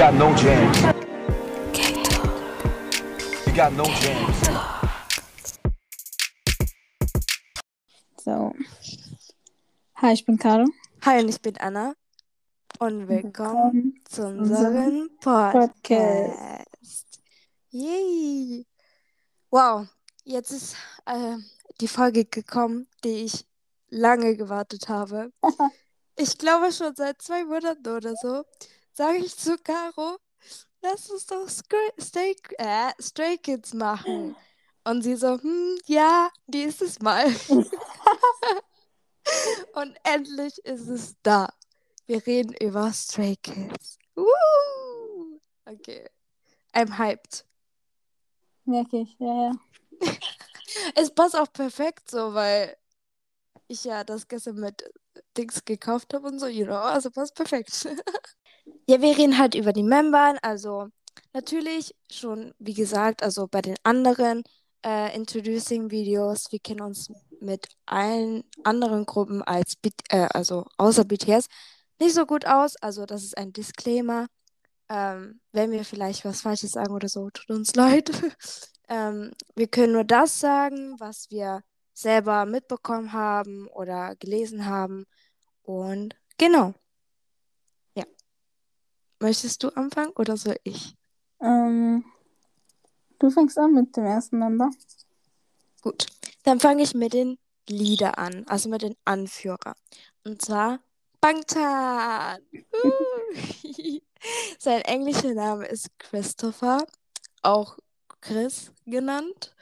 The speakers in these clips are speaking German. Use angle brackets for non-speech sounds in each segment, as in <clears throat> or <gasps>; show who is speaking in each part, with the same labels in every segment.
Speaker 1: got no jams. You got no jams.
Speaker 2: So. Hi, ich bin Caro.
Speaker 3: Hi, und ich bin Anna. Und willkommen
Speaker 2: Willkommen
Speaker 3: zu
Speaker 2: unserem
Speaker 3: Podcast.
Speaker 2: Podcast.
Speaker 3: Yay! Wow, jetzt ist äh, die Folge gekommen, die ich lange gewartet habe. <laughs> Ich glaube schon seit zwei Monaten oder so. Sage ich zu Caro, lass uns doch Stray, äh, Stray Kids machen. Und sie so, hm, ja, nächstes Mal. <laughs> Und endlich ist es da. Wir reden über Stray Kids. Woo! Okay. I'm hyped.
Speaker 2: Merke ich, ja, ja. <laughs>
Speaker 3: Es passt auch perfekt so, weil ich ja das gestern mit Dings gekauft habe und so, you know, also passt perfekt. <laughs> ja, wir reden halt über die Membern, also natürlich schon, wie gesagt, also bei den anderen äh, Introducing-Videos, wir kennen uns mit allen anderen Gruppen als, B äh, also außer BTS nicht so gut aus, also das ist ein Disclaimer. Ähm, wenn wir vielleicht was Falsches sagen oder so, tut uns <laughs> leid. ähm, wir können nur das sagen, was wir selber mitbekommen haben oder gelesen haben. Und genau. Möchtest du anfangen oder soll ich?
Speaker 2: Ähm, du fängst an mit dem ersten Member.
Speaker 3: Gut. Dann fange ich mit den Lieder an, also mit den Anführer. Und zwar Bangtan. Uh. <laughs> Sein englischer Name ist Christopher, auch Chris genannt.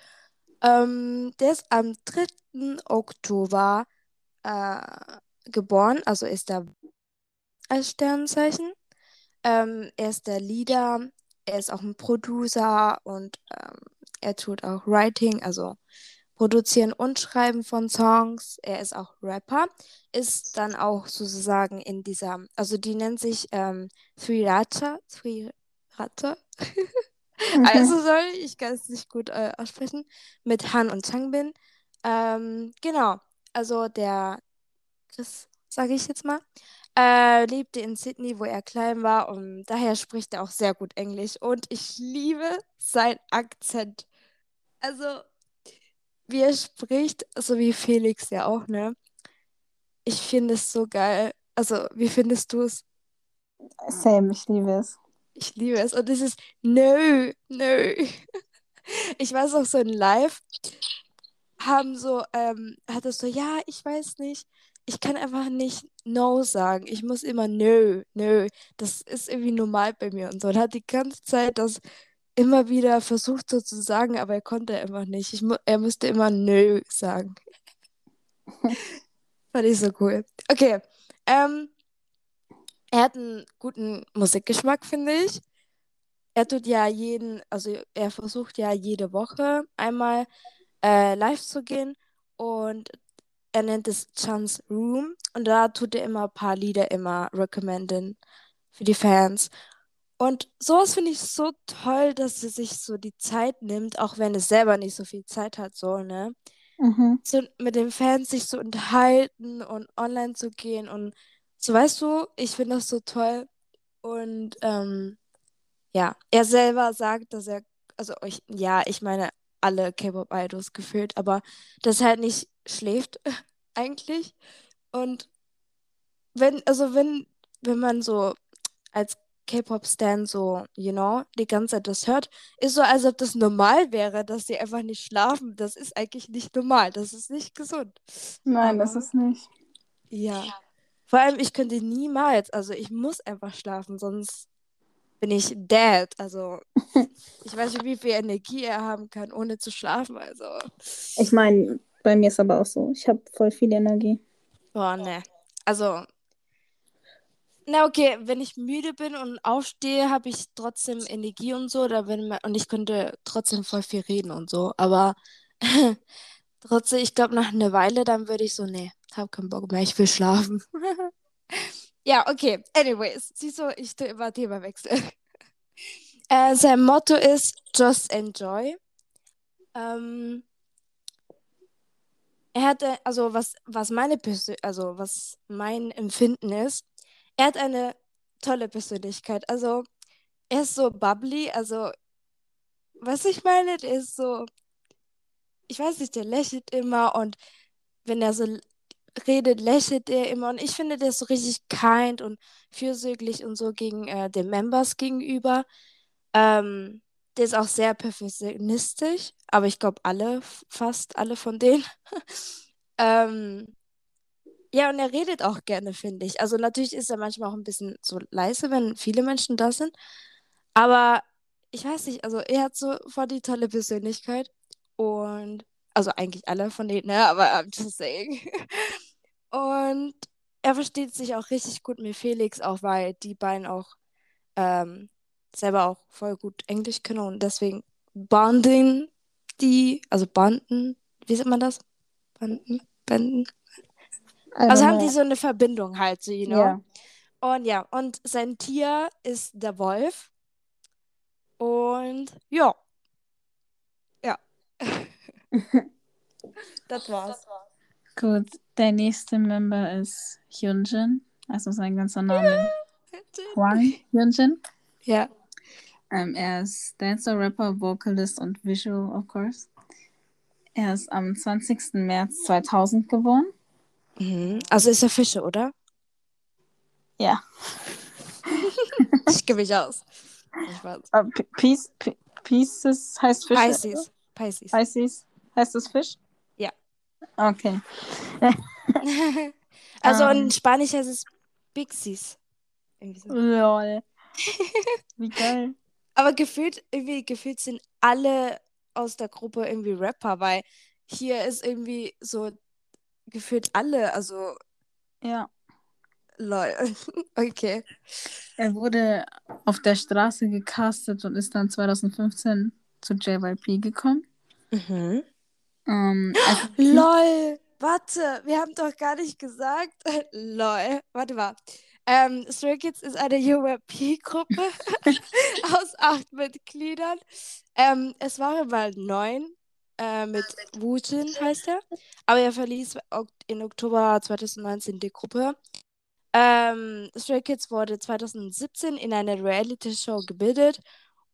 Speaker 3: Ähm, der ist am 3. Oktober äh, geboren, also ist er als Sternzeichen. Ähm, er ist der Leader, er ist auch ein Producer und ähm, er tut auch Writing, also Produzieren und Schreiben von Songs. Er ist auch Rapper, ist dann auch sozusagen in dieser, also die nennt sich ähm, Three Rata, Three Rata. Also sorry, ich kann es nicht gut äh, aussprechen, mit Han und Changbin. Ähm, genau, also der Chris, sage ich jetzt mal, äh, lebte in Sydney, wo er klein war und daher spricht er auch sehr gut Englisch und ich liebe seinen Akzent. Also, wie er spricht, so wie Felix ja auch, ne? Ich finde es so geil. Also, wie findest du es?
Speaker 2: Same, ich liebe es.
Speaker 3: Ich liebe es. Und es ist nö, nö. <laughs> Ich weiß auch so in Live haben so, ähm, hat es so, ja, ich weiß nicht. Ich kann einfach nicht No sagen. Ich muss immer nö, nö. Das ist irgendwie normal bei mir und so. Und hat die ganze Zeit das immer wieder versucht so zu sagen, aber er konnte einfach nicht. Ich er musste immer nö sagen. <laughs> Fand ich so cool. Okay. Ähm, er hat einen guten Musikgeschmack, finde ich. Er tut ja jeden, also er versucht ja jede Woche einmal äh, live zu gehen und er nennt es Chance Room und da tut er immer ein paar Lieder immer recommenden für die Fans. Und sowas finde ich so toll, dass er sich so die Zeit nimmt, auch wenn es selber nicht so viel Zeit hat, so, ne?
Speaker 2: Mhm.
Speaker 3: So mit den Fans sich zu unterhalten und online zu gehen und so, weißt du, ich finde das so toll. Und ähm, ja, er selber sagt, dass er, also ich, ja, ich meine alle K-Pop-Idols gefühlt, aber dass er halt nicht schläft <laughs> eigentlich. Und wenn, also wenn, wenn man so als K-Pop-Stan so, you know, die ganze Zeit das hört, ist so, als ob das normal wäre, dass sie einfach nicht schlafen. Das ist eigentlich nicht normal. Das ist nicht gesund.
Speaker 2: Nein, das ist nicht.
Speaker 3: ja. Vor allem, ich könnte niemals, also ich muss einfach schlafen, sonst bin ich dead. Also <laughs> ich weiß nicht, wie viel Energie er haben kann, ohne zu schlafen. Also,
Speaker 2: Ich meine, bei mir ist aber auch so. Ich habe voll viel Energie.
Speaker 3: boah, ne. Also, na okay, wenn ich müde bin und aufstehe, habe ich trotzdem Energie und so, da wenn man, und ich könnte trotzdem voll viel reden und so, aber <laughs> trotzdem, ich glaube, nach einer Weile, dann würde ich so, nee, hab keinen Bock mehr, ich will schlafen. <laughs> Ja, okay. Anyways, siehst du, ich tue immer Themawechsel. <laughs> Äh, sein Motto ist Just Enjoy. Ähm, er hatte, also was, was meine Persö also was mein Empfinden ist, er hat eine tolle Persönlichkeit. Also er ist so bubbly, also, was ich meine, der ist so, ich weiß nicht, der lächelt immer und wenn er so redet, lächelt er immer und ich finde, der ist so richtig kind und fürsorglich und so gegen äh, den Members gegenüber. Ähm, der ist auch sehr perfektionistisch, aber ich glaube alle, fast alle von denen. <laughs> Ähm, ja, und er redet auch gerne, finde ich. Also natürlich ist er manchmal auch ein bisschen so leise, wenn viele Menschen da sind. Aber ich weiß nicht, also er hat so voll die tolle Persönlichkeit. Und, also eigentlich alle von denen, ne? Aber I'm just saying. <laughs> Und er versteht sich auch richtig gut mit Felix, auch weil die beiden auch ähm, selber auch voll gut Englisch können und deswegen bonding die, also banden, wie sagt man das? Banden, banden. Also haben die so eine Verbindung halt, so, you know?
Speaker 2: Ja.
Speaker 3: Und ja, und sein Tier ist der Wolf. Und ja. Ja. <laughs> Das war's.
Speaker 2: Gut, der nächste Member ist Hyunjin. Also sein ganzer Name Hwang Hyunjin.
Speaker 3: Ja.
Speaker 2: Ähm, er ist Dancer, Rapper, Vocalist und Visual, of course. Er ist am 20. März 2000 geboren.
Speaker 3: Mhm. Also ist er Fische, oder?
Speaker 2: Ja.
Speaker 3: Ich gebe mich aus. Ich weiß.
Speaker 2: Äh, P- Piece, P- Pieces heißt Fisch.
Speaker 3: Pisces. Pisces.
Speaker 2: Pisces heißt das Fisch?
Speaker 3: Ja.
Speaker 2: Okay. <laughs>
Speaker 3: Also
Speaker 2: Ähm.
Speaker 3: in Spanisch heißt es Pixies. So.
Speaker 2: Lol. Wie geil.
Speaker 3: Aber gefühlt, irgendwie, gefühlt sind alle aus der Gruppe irgendwie Rapper, weil hier ist irgendwie so gefühlt alle, also
Speaker 2: Ja.
Speaker 3: lol. <laughs> Okay.
Speaker 2: Er wurde auf der Straße gecastet und ist dann 2015 zu JYP gekommen.
Speaker 3: Mhm.
Speaker 2: Ähm, <gasps> also,
Speaker 3: Lol. Warte, wir haben doch gar nicht gesagt. <laughs> Lol. Warte mal. Ähm, Stray Kids ist eine URP-Gruppe <laughs> aus acht Mitgliedern. Ähm, es waren mal neun äh, mit Wujin heißt er. Aber er verließ in Oktober 2019 die Gruppe. Ähm, Stray Kids wurde 2017 in einer Reality-Show gebildet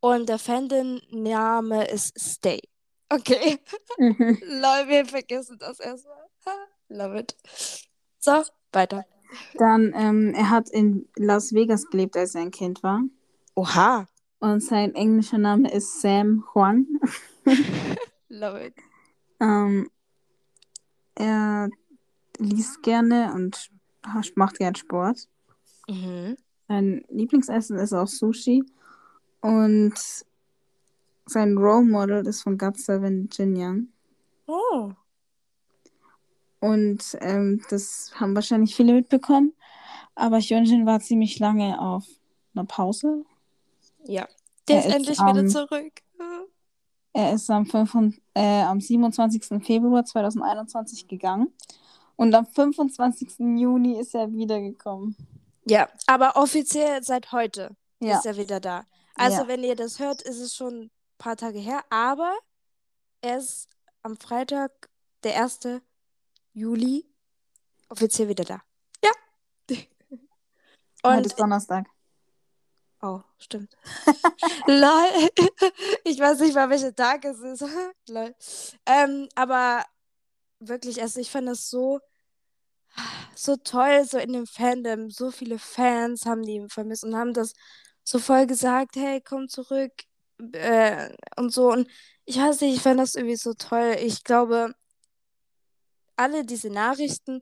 Speaker 3: und der Fandom-Name ist Stay. Okay.
Speaker 2: mhm. <laughs>
Speaker 3: Lol, wir vergessen das erstmal. Love it. So, weiter.
Speaker 2: Dann, ähm, er hat in Las Vegas gelebt, als er ein Kind war.
Speaker 3: Oha.
Speaker 2: Und sein englischer Name ist Sam Huang. <laughs>
Speaker 3: Love it.
Speaker 2: Ähm, er liest gerne und macht gern Sport.
Speaker 3: Mhm.
Speaker 2: Sein Lieblingsessen ist auch Sushi. Und sein Role Model ist von GOT7 Jin Young.
Speaker 3: Oh.
Speaker 2: Und ähm, das haben wahrscheinlich viele mitbekommen. Aber Hyunjin war ziemlich lange auf einer Pause.
Speaker 3: Ja. Der
Speaker 2: Er
Speaker 3: ist
Speaker 2: ist
Speaker 3: endlich
Speaker 2: am-
Speaker 3: wieder zurück.
Speaker 2: Er ist am, 5, äh, am 27. Februar 2021 gegangen. Und am 25. Juni ist er wiedergekommen.
Speaker 3: Ja, aber offiziell seit heute
Speaker 2: Ja.
Speaker 3: ist er wieder da. Also,
Speaker 2: Ja.
Speaker 3: wenn ihr das hört, ist es schon ein paar Tage her, aber er ist am Freitag, der 1. Juli, offiziell wieder da. Ja. <laughs>
Speaker 2: Heute ist Donnerstag.
Speaker 3: Oh, stimmt. <laughs> Lol. <laughs> Ich weiß nicht mal, welcher Tag es ist. Lol. Ähm, aber wirklich, also ich fand das so, so toll, so in dem Fandom. So viele Fans haben die vermisst und haben das so voll gesagt, hey, komm zurück. Äh, und so. Und ich weiß nicht, ich fand das irgendwie so toll. Ich glaube, alle diese Nachrichten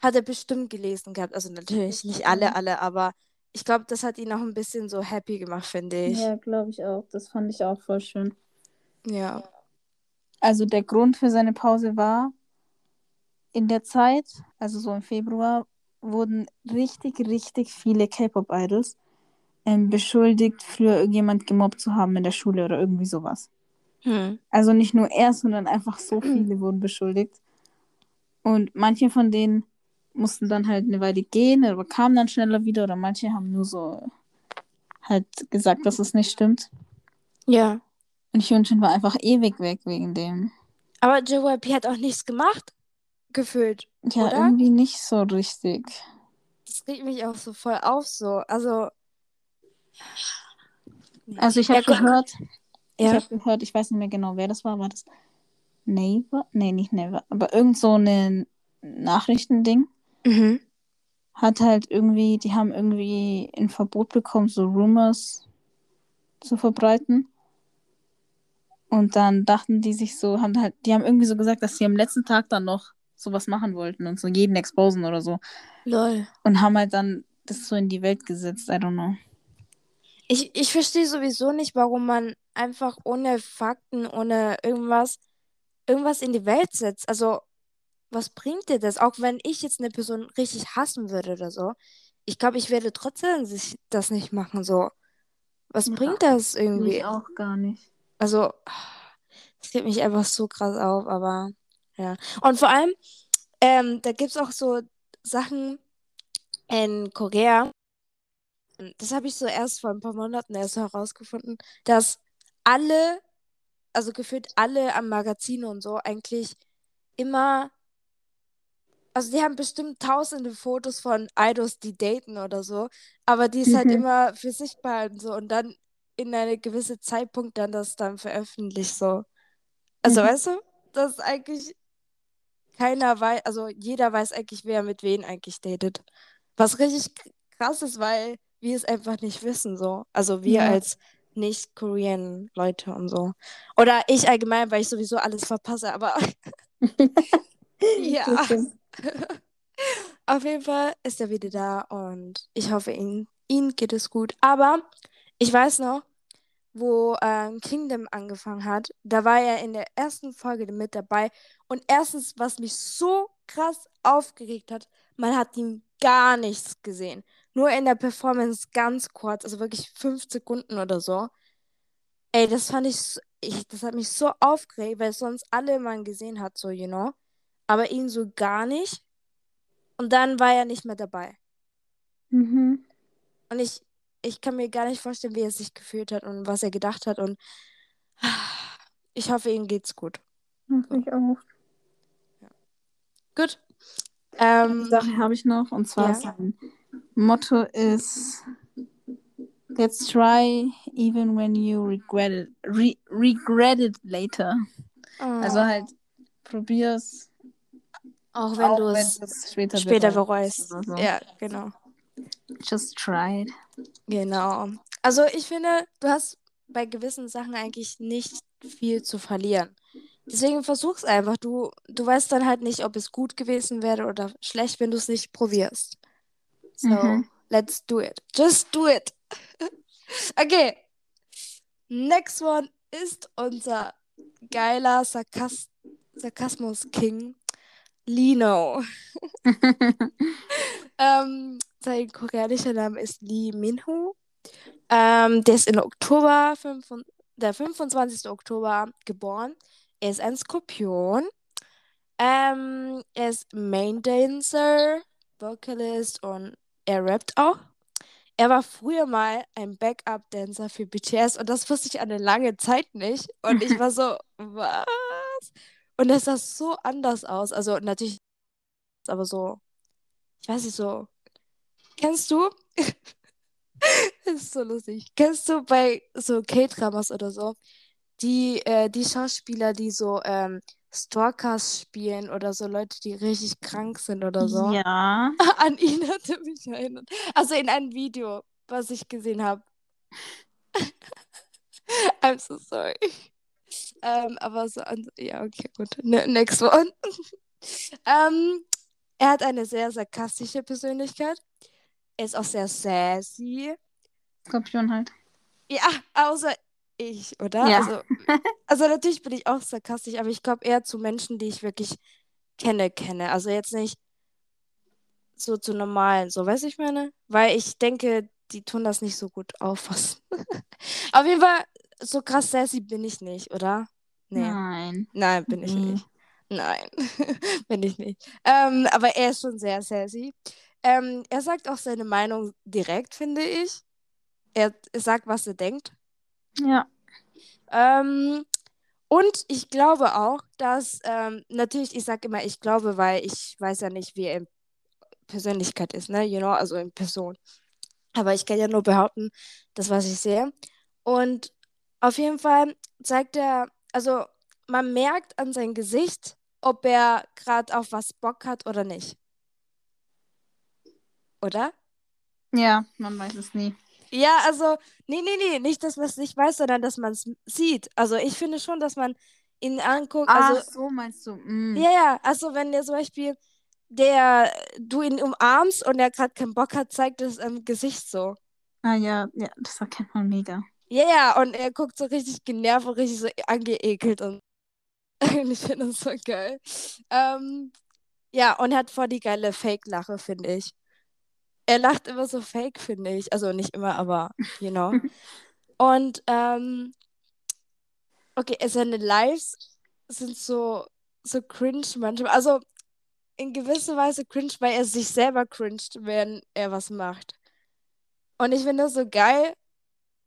Speaker 3: hat er bestimmt gelesen gehabt. Also natürlich nicht alle, alle, aber ich glaube, das hat ihn auch ein bisschen so happy gemacht, finde ich.
Speaker 2: Ja, glaube ich auch. Das fand ich auch voll schön.
Speaker 3: Ja.
Speaker 2: Also der Grund für seine Pause war, in der Zeit, also so im Februar, wurden richtig, richtig viele K-Pop-Idols ähm, beschuldigt, früher irgendjemand gemobbt zu haben in der Schule oder irgendwie sowas.
Speaker 3: Hm.
Speaker 2: Also nicht nur er, sondern einfach so viele wurden beschuldigt. Und manche von denen mussten dann halt eine Weile gehen, aber kamen dann schneller wieder oder manche haben nur so halt gesagt, dass es nicht stimmt.
Speaker 3: Ja.
Speaker 2: Und Hyunjin war einfach ewig weg wegen dem.
Speaker 3: Aber JYP hat auch nichts gemacht, gefühlt.
Speaker 2: Ja,
Speaker 3: Oder?
Speaker 2: irgendwie nicht so richtig.
Speaker 3: Das regt mich auch so voll auf, so. Also.
Speaker 2: Also ich habe
Speaker 3: Ja,
Speaker 2: gehört, ich
Speaker 3: Ja.
Speaker 2: habe gehört, ich weiß nicht mehr genau, wer das war. War das Naver? Nee, nicht Naver. Aber irgend so ein Nachrichtending
Speaker 3: Mhm.
Speaker 2: hat halt irgendwie, die haben irgendwie ein Verbot bekommen, so Rumors zu verbreiten. Und dann dachten die sich so, haben halt, die haben irgendwie so gesagt, dass sie am letzten Tag dann noch sowas machen wollten und so jeden exposen oder so.
Speaker 3: Lol.
Speaker 2: Und haben halt dann das so in die Welt gesetzt. I don't know.
Speaker 3: Ich, ich verstehe sowieso nicht, warum man einfach ohne Fakten, ohne irgendwas, irgendwas in die Welt setzt. Also, was bringt dir das? Auch wenn ich jetzt eine Person richtig hassen würde oder so. Ich glaube, ich werde trotzdem sich das nicht machen, so. Was
Speaker 2: Ja.
Speaker 3: bringt das irgendwie?
Speaker 2: auch gar nicht.
Speaker 3: Also, das geht mich einfach so krass auf, aber ja. Und vor allem, ähm, da gibt es auch so Sachen in Korea. Das habe ich so erst vor ein paar Monaten erst herausgefunden, dass alle, also gefühlt alle am Magazin und so, eigentlich immer, also die haben bestimmt tausende Fotos von Idols, die daten oder so, aber die ist halt
Speaker 2: Mhm.
Speaker 3: immer für sich behalten so und dann in eine gewisse Zeitpunkt dann das dann veröffentlicht so. Also
Speaker 2: Mhm.
Speaker 3: weißt du, dass eigentlich keiner weiß, also jeder weiß eigentlich, wer mit wem eigentlich datet. Was richtig krass ist, weil wir es einfach nicht wissen so. Also wir
Speaker 2: Ja.
Speaker 3: als Nicht-Korean-Leute und so. Oder ich allgemein, weil ich sowieso alles verpasse, aber <laughs> ja. <laughs> Auf jeden Fall ist er wieder da und ich hoffe, ihn, ihm geht es gut. Aber ich weiß noch, wo ähm, Kingdom angefangen hat, da war er in der ersten Folge mit dabei. Und erstens, was mich so krass aufgeregt hat, man hat ihm gar nichts gesehen. Nur in der Performance ganz kurz, also wirklich fünf Sekunden oder so. Ey, das fand ich, ich, das hat mich so aufgeregt, weil sonst alle man gesehen hat, so, you know. Aber ihn so gar nicht. Und dann war er nicht mehr dabei.
Speaker 2: Mhm.
Speaker 3: Und ich, ich kann mir gar nicht vorstellen, wie er sich gefühlt hat und was er gedacht hat. Und <sighs> ich hoffe, ihm geht's gut.
Speaker 2: Hoffe ich auch.
Speaker 3: Gut.
Speaker 2: Eine
Speaker 3: Ähm,
Speaker 2: Sache habe ich noch und zwar
Speaker 3: ja.
Speaker 2: sein Motto ist Let's try even when you regret it, re regret it later. Also
Speaker 3: oh,
Speaker 2: halt probier's,
Speaker 3: auch wenn du es
Speaker 2: später,
Speaker 3: später
Speaker 2: bereust so.
Speaker 3: Ja, genau.
Speaker 2: Just try it.
Speaker 3: Genau. Also ich finde, du hast bei gewissen Sachen eigentlich nicht viel zu verlieren. Deswegen versuch's einfach. Du, du weißt dann halt nicht, ob es gut gewesen wäre oder schlecht, wenn du es nicht probierst. So,
Speaker 2: Mhm.
Speaker 3: let's do it. Just do it. <laughs> okay. Next one ist unser geiler Sarkas Sarkasmus-King, Lino. <laughs> Ähm, sein koreanischer Name ist Lee Minho. Ähm, der ist in Oktober, 5, der 25. Oktober geboren. Er ist ein Skorpion. Ähm, er ist Main Dancer, Vocalist und er rappt auch. Er war früher mal ein Backup-Dancer für BTS und das wusste ich eine lange Zeit nicht. Und ich war so, <laughs> was? Und das sah so anders aus. Also natürlich, aber so, ich weiß nicht, so. Kennst du? <laughs> Das ist so lustig. Kennst du bei so K-Dramas oder so, die, äh, die Schauspieler, die so ähm, Stalkers spielen oder so Leute, die richtig krank sind oder so?
Speaker 2: Ja. <laughs>
Speaker 3: An ihn hatte mich erinnert. Also in einem Video, was ich gesehen habe. <laughs> I'm so sorry. Ähm, aber so an, ja, okay, gut. Ne, next one. <laughs> ähm, er hat eine sehr sarkastische Persönlichkeit. Er ist auch sehr sassy.
Speaker 2: Skorpion halt.
Speaker 3: Ja, außer ich, oder?
Speaker 2: Ja.
Speaker 3: Also, also natürlich bin ich auch sarkastisch, aber ich glaube eher zu Menschen, die ich wirklich kenne, kenne. Also jetzt nicht so zu normalen, so, weißt du, ich meine? Weil ich denke, die tun das nicht so gut auffassen. <laughs> Auf jeden Fall, so krass sassy bin ich nicht, oder? Nee.
Speaker 2: Nein.
Speaker 3: Nein, bin ich
Speaker 2: Nee.
Speaker 3: nicht. Nein, <laughs> bin ich nicht. Ähm, aber er ist schon sehr sassy. Ähm, er sagt auch seine Meinung direkt, finde ich. Er sagt, was er denkt.
Speaker 2: Ja.
Speaker 3: Ähm, und ich glaube auch, dass, ähm, natürlich, ich sage immer, ich glaube, weil ich weiß ja nicht, wie er in Persönlichkeit ist, ne? You know, also in Person. Aber ich kann ja nur behaupten, das, was ich sehe. Und auf jeden Fall zeigt er, also man merkt an seinem Gesicht, ob er gerade auf was Bock hat oder nicht. Oder?
Speaker 2: Ja, man weiß es nie.
Speaker 3: Ja, also, nee, nee, nee, nicht, dass man es nicht weiß, sondern dass man es sieht. Also ich finde schon, dass man ihn anguckt. Also,
Speaker 2: Ach, so meinst du. Mm.
Speaker 3: ja, ja, also wenn der zum Beispiel, der, du ihn umarmst und er gerade keinen Bock hat, zeigt es im Gesicht so.
Speaker 2: Ah ja, ja, das erkennt man mega.
Speaker 3: Ja, ja, und er guckt so richtig genervt und richtig so angeekelt und <laughs> ich finde das so geil. Ähm, ja, und er hat voll die geile Fake-Lache, finde ich. Er lacht immer so fake, finde ich. Also nicht immer, aber you know. <laughs> Und ähm, okay, seine Lives sind so, so cringe manchmal. Also in gewisser Weise cringe, weil er sich selber cringed, wenn er was macht. Und ich finde das so geil.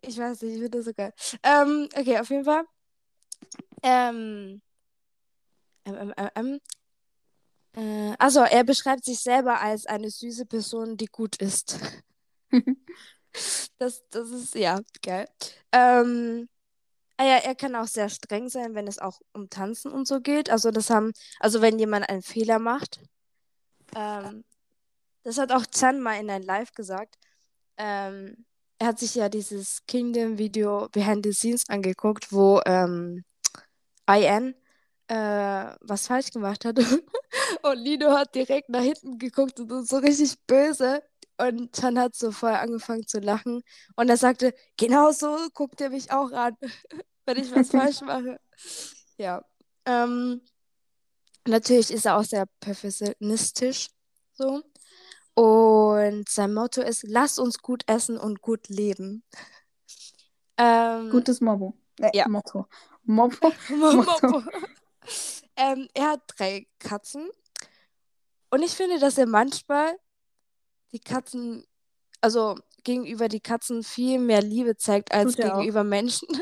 Speaker 3: Ich weiß nicht, ich finde das so geil. Ähm, okay, auf jeden Fall. Ähm, ähm, ähm, ähm, ähm. Äh, also, er beschreibt sich selber als eine süße Person, die gut ist. <laughs> Das, das ist, ja, geil. Ähm, ah ja, er kann auch sehr streng sein, wenn es auch um Tanzen und so geht. Also, das haben, also wenn jemand einen Fehler macht. Ähm, das hat auch Chan mal in ein Live gesagt. Ähm, er hat sich ja dieses Kingdom-Video Behind the Scenes angeguckt, wo ähm, IN äh, was falsch gemacht hat. <laughs> Und Lino hat direkt nach hinten geguckt und so richtig böse. Und Chan hat so voll angefangen zu lachen. Und er sagte, genau so guckt er mich auch an, <laughs> wenn ich was falsch <laughs> mache. Ja. Ähm, natürlich ist er auch sehr perfektionistisch. So. Und sein Motto ist, lass uns gut essen und gut leben. Ähm,
Speaker 2: Gutes Motto. Äh,
Speaker 3: Ja.
Speaker 2: Motto. Motto.
Speaker 3: Ähm, er hat drei Katzen. Und ich finde, dass er manchmal die Katzen, also gegenüber die Katzen viel mehr Liebe zeigt als
Speaker 2: Tut er auch.
Speaker 3: gegenüber Menschen. <laughs>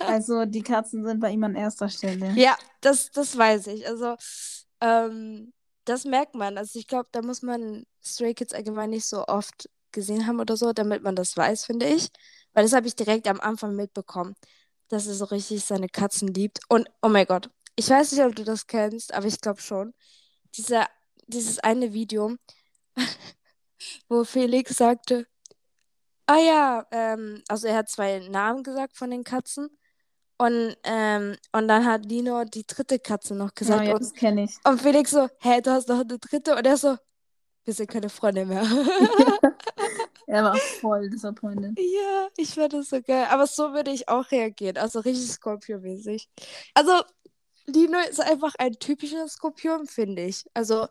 Speaker 2: Also die Katzen sind bei ihm an erster Stelle.
Speaker 3: Ja, das, das weiß ich. Also, ähm, das merkt man. Also, ich glaube, da muss man Stray Kids allgemein nicht so oft gesehen haben oder so, damit man das weiß, finde ich. Weil das habe ich direkt am Anfang mitbekommen, dass er so richtig seine Katzen liebt. Und, oh mein Gott, ich weiß nicht, ob du das kennst, aber ich glaube schon. Dieser, dieses eine Video, <laughs> wo Felix sagte, ah ja, ähm, also er hat zwei Namen gesagt von den Katzen. Und, ähm, und dann hat Lino die dritte Katze noch
Speaker 2: Ja,
Speaker 3: gesagt.
Speaker 2: Oh ja, das kenne ich.
Speaker 3: und Felix so, hä, du hast noch eine dritte? Und er so, wir sind keine Freunde mehr. <laughs>
Speaker 2: Er war voll disappointed.
Speaker 3: ja, ich fand das so geil. Aber so würde ich auch reagieren. Also richtig Skorpion-mäßig. Also, Lino ist einfach ein typischer Skorpion, finde ich. Also,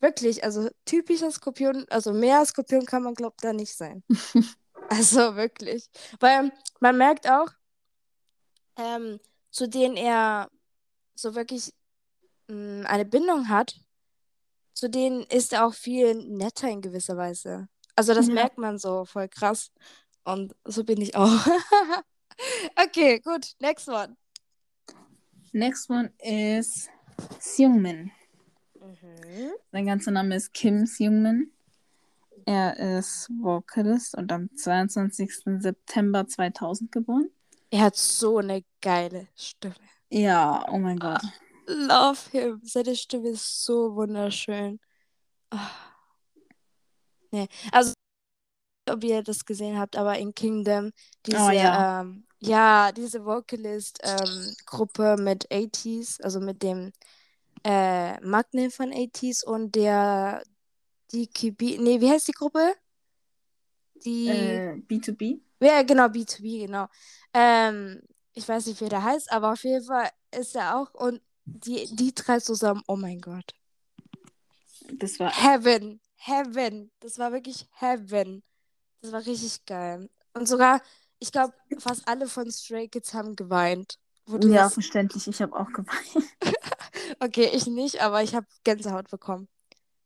Speaker 3: wirklich, also typischer Skorpion, also mehr Skorpion kann man, glaubt da nicht sein. <laughs> Also wirklich. Weil man merkt auch, ähm, zu denen er so wirklich mh, eine Bindung hat, zu denen ist er auch viel netter in gewisser Weise. Also das
Speaker 2: Ja.
Speaker 3: merkt man so voll krass. Und so bin ich auch. <laughs> okay, gut. Next one.
Speaker 2: Next one is Seungmin.
Speaker 3: Mhm.
Speaker 2: Sein ganzer Name ist Kim Seungmin. Er ist Vocalist und am 22. September 2000 geboren.
Speaker 3: Er hat so eine geile Stimme.
Speaker 2: Ja, oh mein Gott.
Speaker 3: Love him. Seine Stimme ist so wunderschön. Ah. Nee. Also, ob ihr das gesehen habt, aber in Kingdom, diese,
Speaker 2: Oh, ja.
Speaker 3: ähm, ja, diese Vocalist-Gruppe mit 80s, also mit dem äh, Magne von 80s und der DKB, nee, wie heißt die Gruppe? Die,
Speaker 2: Äh, B2B.
Speaker 3: ja, genau, B2B, genau. Ähm, ich weiß nicht, wie der heißt, aber auf jeden Fall ist er auch und die, die drei zusammen, oh mein Gott.
Speaker 2: Das war.
Speaker 3: Heaven, Heaven. Das war wirklich Heaven. Das war richtig geil. Und sogar, ich glaube, fast alle von Stray Kids haben geweint.
Speaker 2: Ja,
Speaker 3: das...
Speaker 2: verständlich. Ich habe auch geweint. <laughs>
Speaker 3: Okay, ich nicht, aber ich habe Gänsehaut bekommen.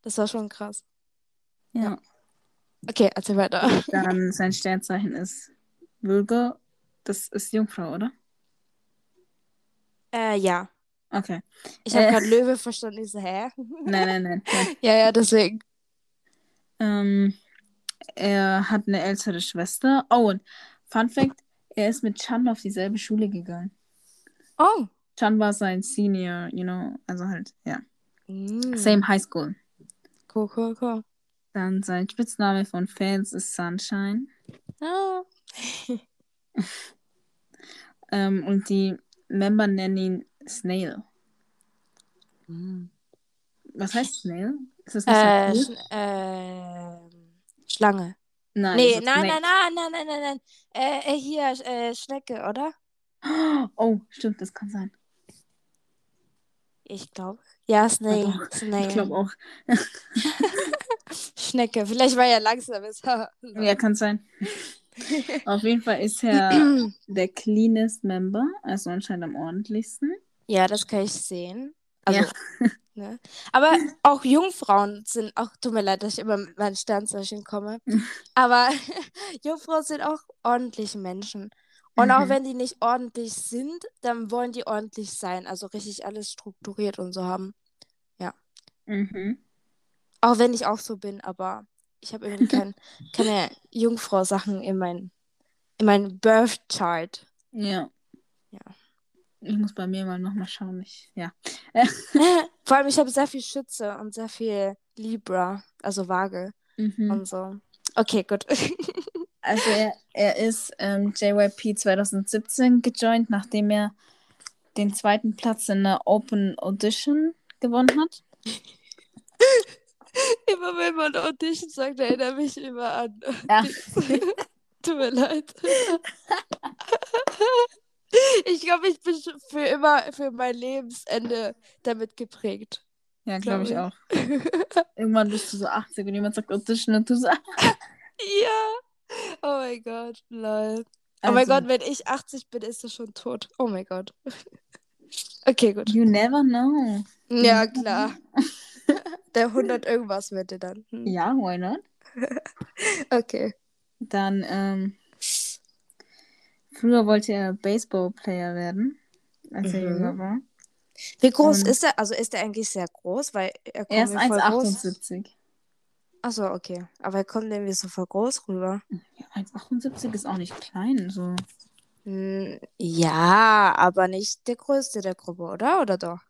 Speaker 3: Das war schon krass.
Speaker 2: Ja.
Speaker 3: Okay, erzähl weiter. <laughs>
Speaker 2: Dann sein Sternzeichen ist Virgo. Das ist Jungfrau, oder?
Speaker 3: Äh, ja.
Speaker 2: Okay.
Speaker 3: Ich habe
Speaker 2: Äh.
Speaker 3: gerade Löwe verstanden. Ich so, hä? <laughs>
Speaker 2: Nein, nein, nein. nein.
Speaker 3: Ja, ja, deswegen.
Speaker 2: Ähm, er hat eine ältere Schwester. Oh, und Fun Fact: er ist mit Chan auf dieselbe Schule gegangen.
Speaker 3: Oh.
Speaker 2: Chan war sein Senior, you know, also halt, ja.
Speaker 3: Mm.
Speaker 2: Same High School.
Speaker 3: Cool, cool, cool.
Speaker 2: Dann sein Spitzname von Fans ist Sunshine.
Speaker 3: Ah. <laughs>
Speaker 2: Ähm, und die Member nennen ihn Snail.
Speaker 3: Mm.
Speaker 2: Was heißt Snail? Ist das nicht
Speaker 3: Äh,
Speaker 2: so
Speaker 3: Sch
Speaker 2: cool?
Speaker 3: ähm, Schlange.
Speaker 2: Nein.
Speaker 3: Nee, nein,
Speaker 2: Snake.
Speaker 3: nein, nein, nein, nein, nein, nein. Äh, äh, hier, äh, Schnecke, oder?
Speaker 2: Oh, stimmt, das kann sein.
Speaker 3: Ich glaube. Ja, Snail. Snail.
Speaker 2: Ich glaube auch. <laughs>
Speaker 3: Schnecke. Vielleicht war er langsam.
Speaker 2: Ja, kann sein. Auf jeden Fall ist er <clears throat> der cleanest Member, also anscheinend am ordentlichsten.
Speaker 3: Ja, das kann ich sehen. Also,
Speaker 2: Ja.
Speaker 3: Ne? Aber auch Jungfrauen sind auch, tut mir leid, dass ich immer mit meinen Sternzeichen komme. <laughs> Aber <laughs> Jungfrauen sind auch ordentliche Menschen. Und auch
Speaker 2: Mhm.
Speaker 3: wenn die nicht ordentlich sind, dann wollen die ordentlich sein. Also richtig alles strukturiert und so haben.
Speaker 2: Mhm.
Speaker 3: Auch wenn ich auch so bin, aber ich habe irgendwie kein, <laughs> keine Jungfrau-Sachen in mein, in mein Birth Chart.
Speaker 2: Ja.
Speaker 3: Ja.
Speaker 2: Ich muss bei mir mal nochmal schauen. Ich, ja.
Speaker 3: Vor allem, ich habe sehr viel Schütze und sehr viel Libra, also Waage
Speaker 2: Mhm.
Speaker 3: und so. Okay, gut. <laughs>
Speaker 2: Also er, er ist ähm, JYP 2017 gejoint, nachdem er den zweiten Platz in der Open Audition gewonnen hat. <laughs>
Speaker 3: Immer wenn man Audition sagt, erinnere mich immer an.
Speaker 2: Ja. <laughs>
Speaker 3: Tut mir leid. Ich glaube, ich bin schon für immer, für mein Lebensende damit geprägt.
Speaker 2: Ja, glaube ich
Speaker 3: Glaub
Speaker 2: auch. <laughs> Irgendwann bist du so 80 und jemand sagt Audition und du so.
Speaker 3: Ja. Oh mein Gott, lol. Oh mein
Speaker 2: Also,
Speaker 3: Gott, wenn ich 80 bin, ist er schon tot. Oh mein Gott. <laughs> Okay, gut.
Speaker 2: You never know.
Speaker 3: Ja, klar. Der 100 irgendwas wird dann. Hm.
Speaker 2: Ja, why not? <laughs>
Speaker 3: Okay.
Speaker 2: Dann, ähm, früher wollte er Baseball-Player werden, als er
Speaker 3: Mhm.
Speaker 2: jünger war.
Speaker 3: Wie groß
Speaker 2: Und-
Speaker 3: ist er? Also ist er eigentlich sehr groß? Weil er kommt
Speaker 2: Er ist
Speaker 3: mir voll groß.
Speaker 2: 1,78.
Speaker 3: Achso, okay. Aber er kommt irgendwie so voll groß rüber.
Speaker 2: Ja, 1,78 ist auch nicht klein. So.
Speaker 3: Hm, ja, aber nicht der größte der Gruppe, oder? Oder doch?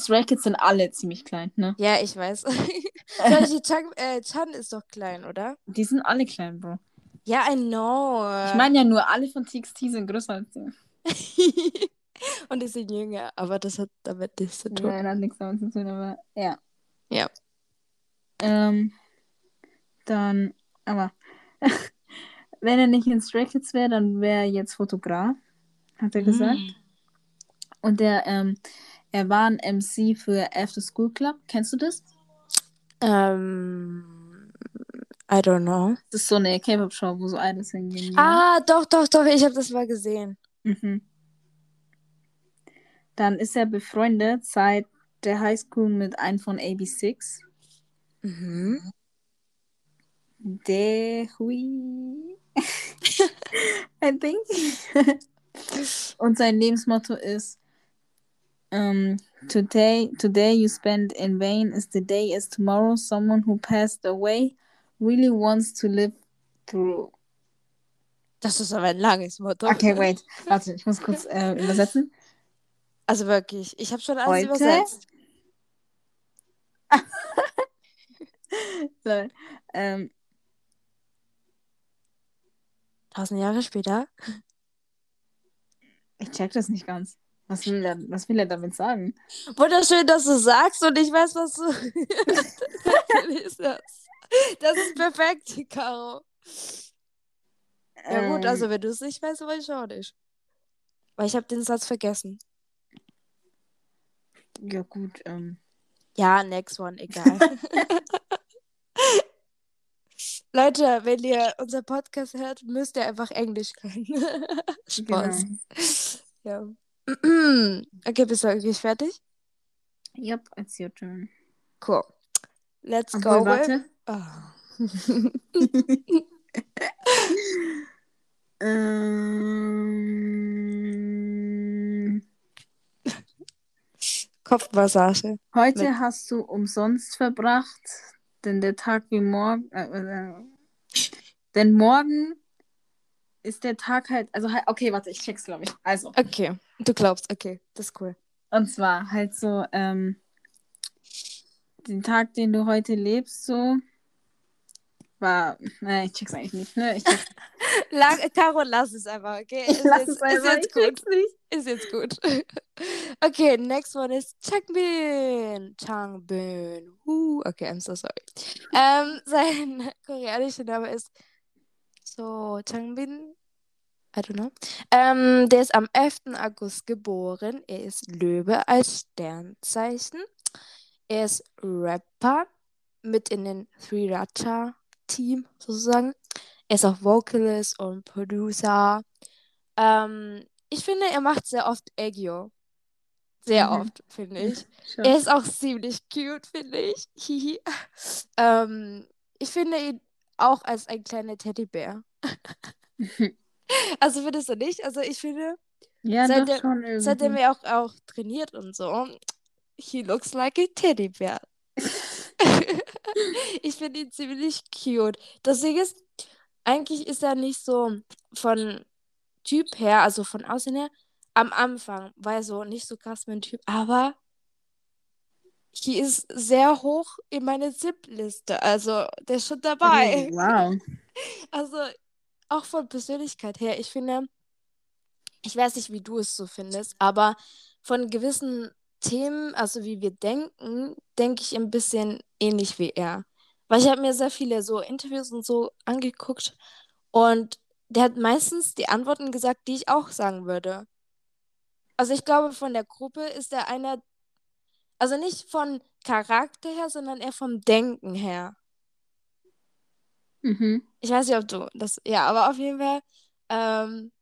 Speaker 2: Stray Kids sind alle ziemlich klein, ne?
Speaker 3: Ja, ich weiß. <laughs> <laughs> Chan, äh, Chan ist doch klein, oder?
Speaker 2: Die sind alle klein, Bro.
Speaker 3: Ja, I know.
Speaker 2: Ich meine ja nur, alle von TXT sind größer als die. <laughs>
Speaker 3: Und die sind jünger, aber das hat damit nichts zu tun.
Speaker 2: Nein, hat nichts damit zu tun, aber ja.
Speaker 3: Ja.
Speaker 2: Ähm, dann, aber <laughs> wenn er nicht in Stray Kids wäre, dann wäre er jetzt Fotograf, hat er gesagt.
Speaker 3: Mm.
Speaker 2: Und der, ähm, er war ein MC für After School Club. Kennst du das?
Speaker 3: Ähm, I don't know.
Speaker 2: Das ist so eine K-Pop-Show, wo so Idols hingehen.
Speaker 3: Ah, doch, doch, doch, ich habe das mal gesehen.
Speaker 2: Mhm. Dann ist er befreundet seit der Highschool mit einem von AB6.
Speaker 3: Mhm.
Speaker 2: Dehui. I think. Und sein Lebensmotto ist ähm, today, today you spend in vain is the day as tomorrow someone who passed away really wants to live through.
Speaker 3: Das ist aber ein langes Motto.
Speaker 2: Okay, wait. Warte, ich muss kurz äh, übersetzen.
Speaker 3: Also wirklich, ich habe schon alles
Speaker 2: Heute?
Speaker 3: übersetzt. <laughs>
Speaker 2: Lol. Ähm,
Speaker 3: Tausend Jahre später.
Speaker 2: ich check das nicht ganz. Was will er, was will er damit sagen?
Speaker 3: Wunderschön, dass du sagst und ich weiß, was du. <laughs> <laughs> ist das. <laughs> das ist perfekt, Caro. Ja, gut,
Speaker 2: Ähm,
Speaker 3: also wenn du es nicht weißt, weiß ich auch nicht. Weil ich habe den Satz vergessen.
Speaker 2: Ja, gut. Ähm,
Speaker 3: Ja, next one, egal. <laughs> Leute, wenn ihr unser Podcast hört, müsst ihr einfach Englisch können. <laughs> Spaß.
Speaker 2: Genau.
Speaker 3: Ja. <clears throat> Okay, bist du eigentlich fertig?
Speaker 2: Yep, it's your turn.
Speaker 3: Cool. Let's
Speaker 2: Obwohl,
Speaker 3: go.
Speaker 2: warte. Ähm, <laughs>
Speaker 3: Kopfmassage.
Speaker 2: heute
Speaker 3: Mit-
Speaker 2: hast du umsonst verbracht, denn der Tag wie morgen, äh, äh, denn morgen ist der Tag halt, also halt, okay, warte, ich check's, glaube ich. Also,
Speaker 3: Okay, du glaubst, okay, das ist cool.
Speaker 2: und zwar halt so, ähm, den Tag, den du heute lebst, so, war, ne, ich check's eigentlich nicht, ne? Ich check's, <laughs>
Speaker 3: Lang, Caro, lass es einfach, okay? <laughs>
Speaker 2: ich
Speaker 3: Ist
Speaker 2: lass
Speaker 3: jetzt,
Speaker 2: es einfach,
Speaker 3: ist jetzt gut. Ist jetzt gut. <laughs> Okay, next one is Changbin. Changbin. Uh, okay, I'm so sorry. Ähm, sein koreanischer Name ist so Changbin. I don't know. Ähm, der ist am 11. August geboren. Er ist Löwe als Sternzeichen. Er ist Rapper mit in den Three Racha Team sozusagen. Er ist auch Vocalist und Producer. Ähm, ich finde, er macht sehr oft Aegyo. Sehr
Speaker 2: Mhm.
Speaker 3: oft, finde ich.
Speaker 2: Schon.
Speaker 3: Er ist auch ziemlich cute, finde ich. Hihi. <laughs> ähm, ich finde ihn auch als ein kleiner Teddybär. <laughs> Also findest du nicht? Also ich finde,
Speaker 2: ja,
Speaker 3: seit
Speaker 2: doch
Speaker 3: der-
Speaker 2: schon irgendwie.
Speaker 3: seitdem er auch, auch trainiert und so, he looks like a Teddybär. <laughs> ich finde ihn ziemlich cute. Das Ding ist, eigentlich ist er nicht so von Typ her, also von Aussehen her, am Anfang war er so nicht so krass mein Typ, aber he ist sehr hoch in meine Zip-Liste. Also der ist schon dabei.
Speaker 2: Wow. <laughs>
Speaker 3: Also auch von Persönlichkeit her, ich finde, ich weiß nicht, wie du es so findest, aber von gewissen Themen, also wie wir denken, denke ich ein bisschen ähnlich wie er. Weil ich habe mir sehr viele so Interviews und so angeguckt und der hat meistens die Antworten gesagt, die ich auch sagen würde. Also ich glaube, von der Gruppe ist er einer, also nicht von Charakter her, sondern eher vom Denken her.
Speaker 2: Mhm.
Speaker 3: Ich weiß nicht, ob du das. Ja, aber auf jeden Fall. Ähm,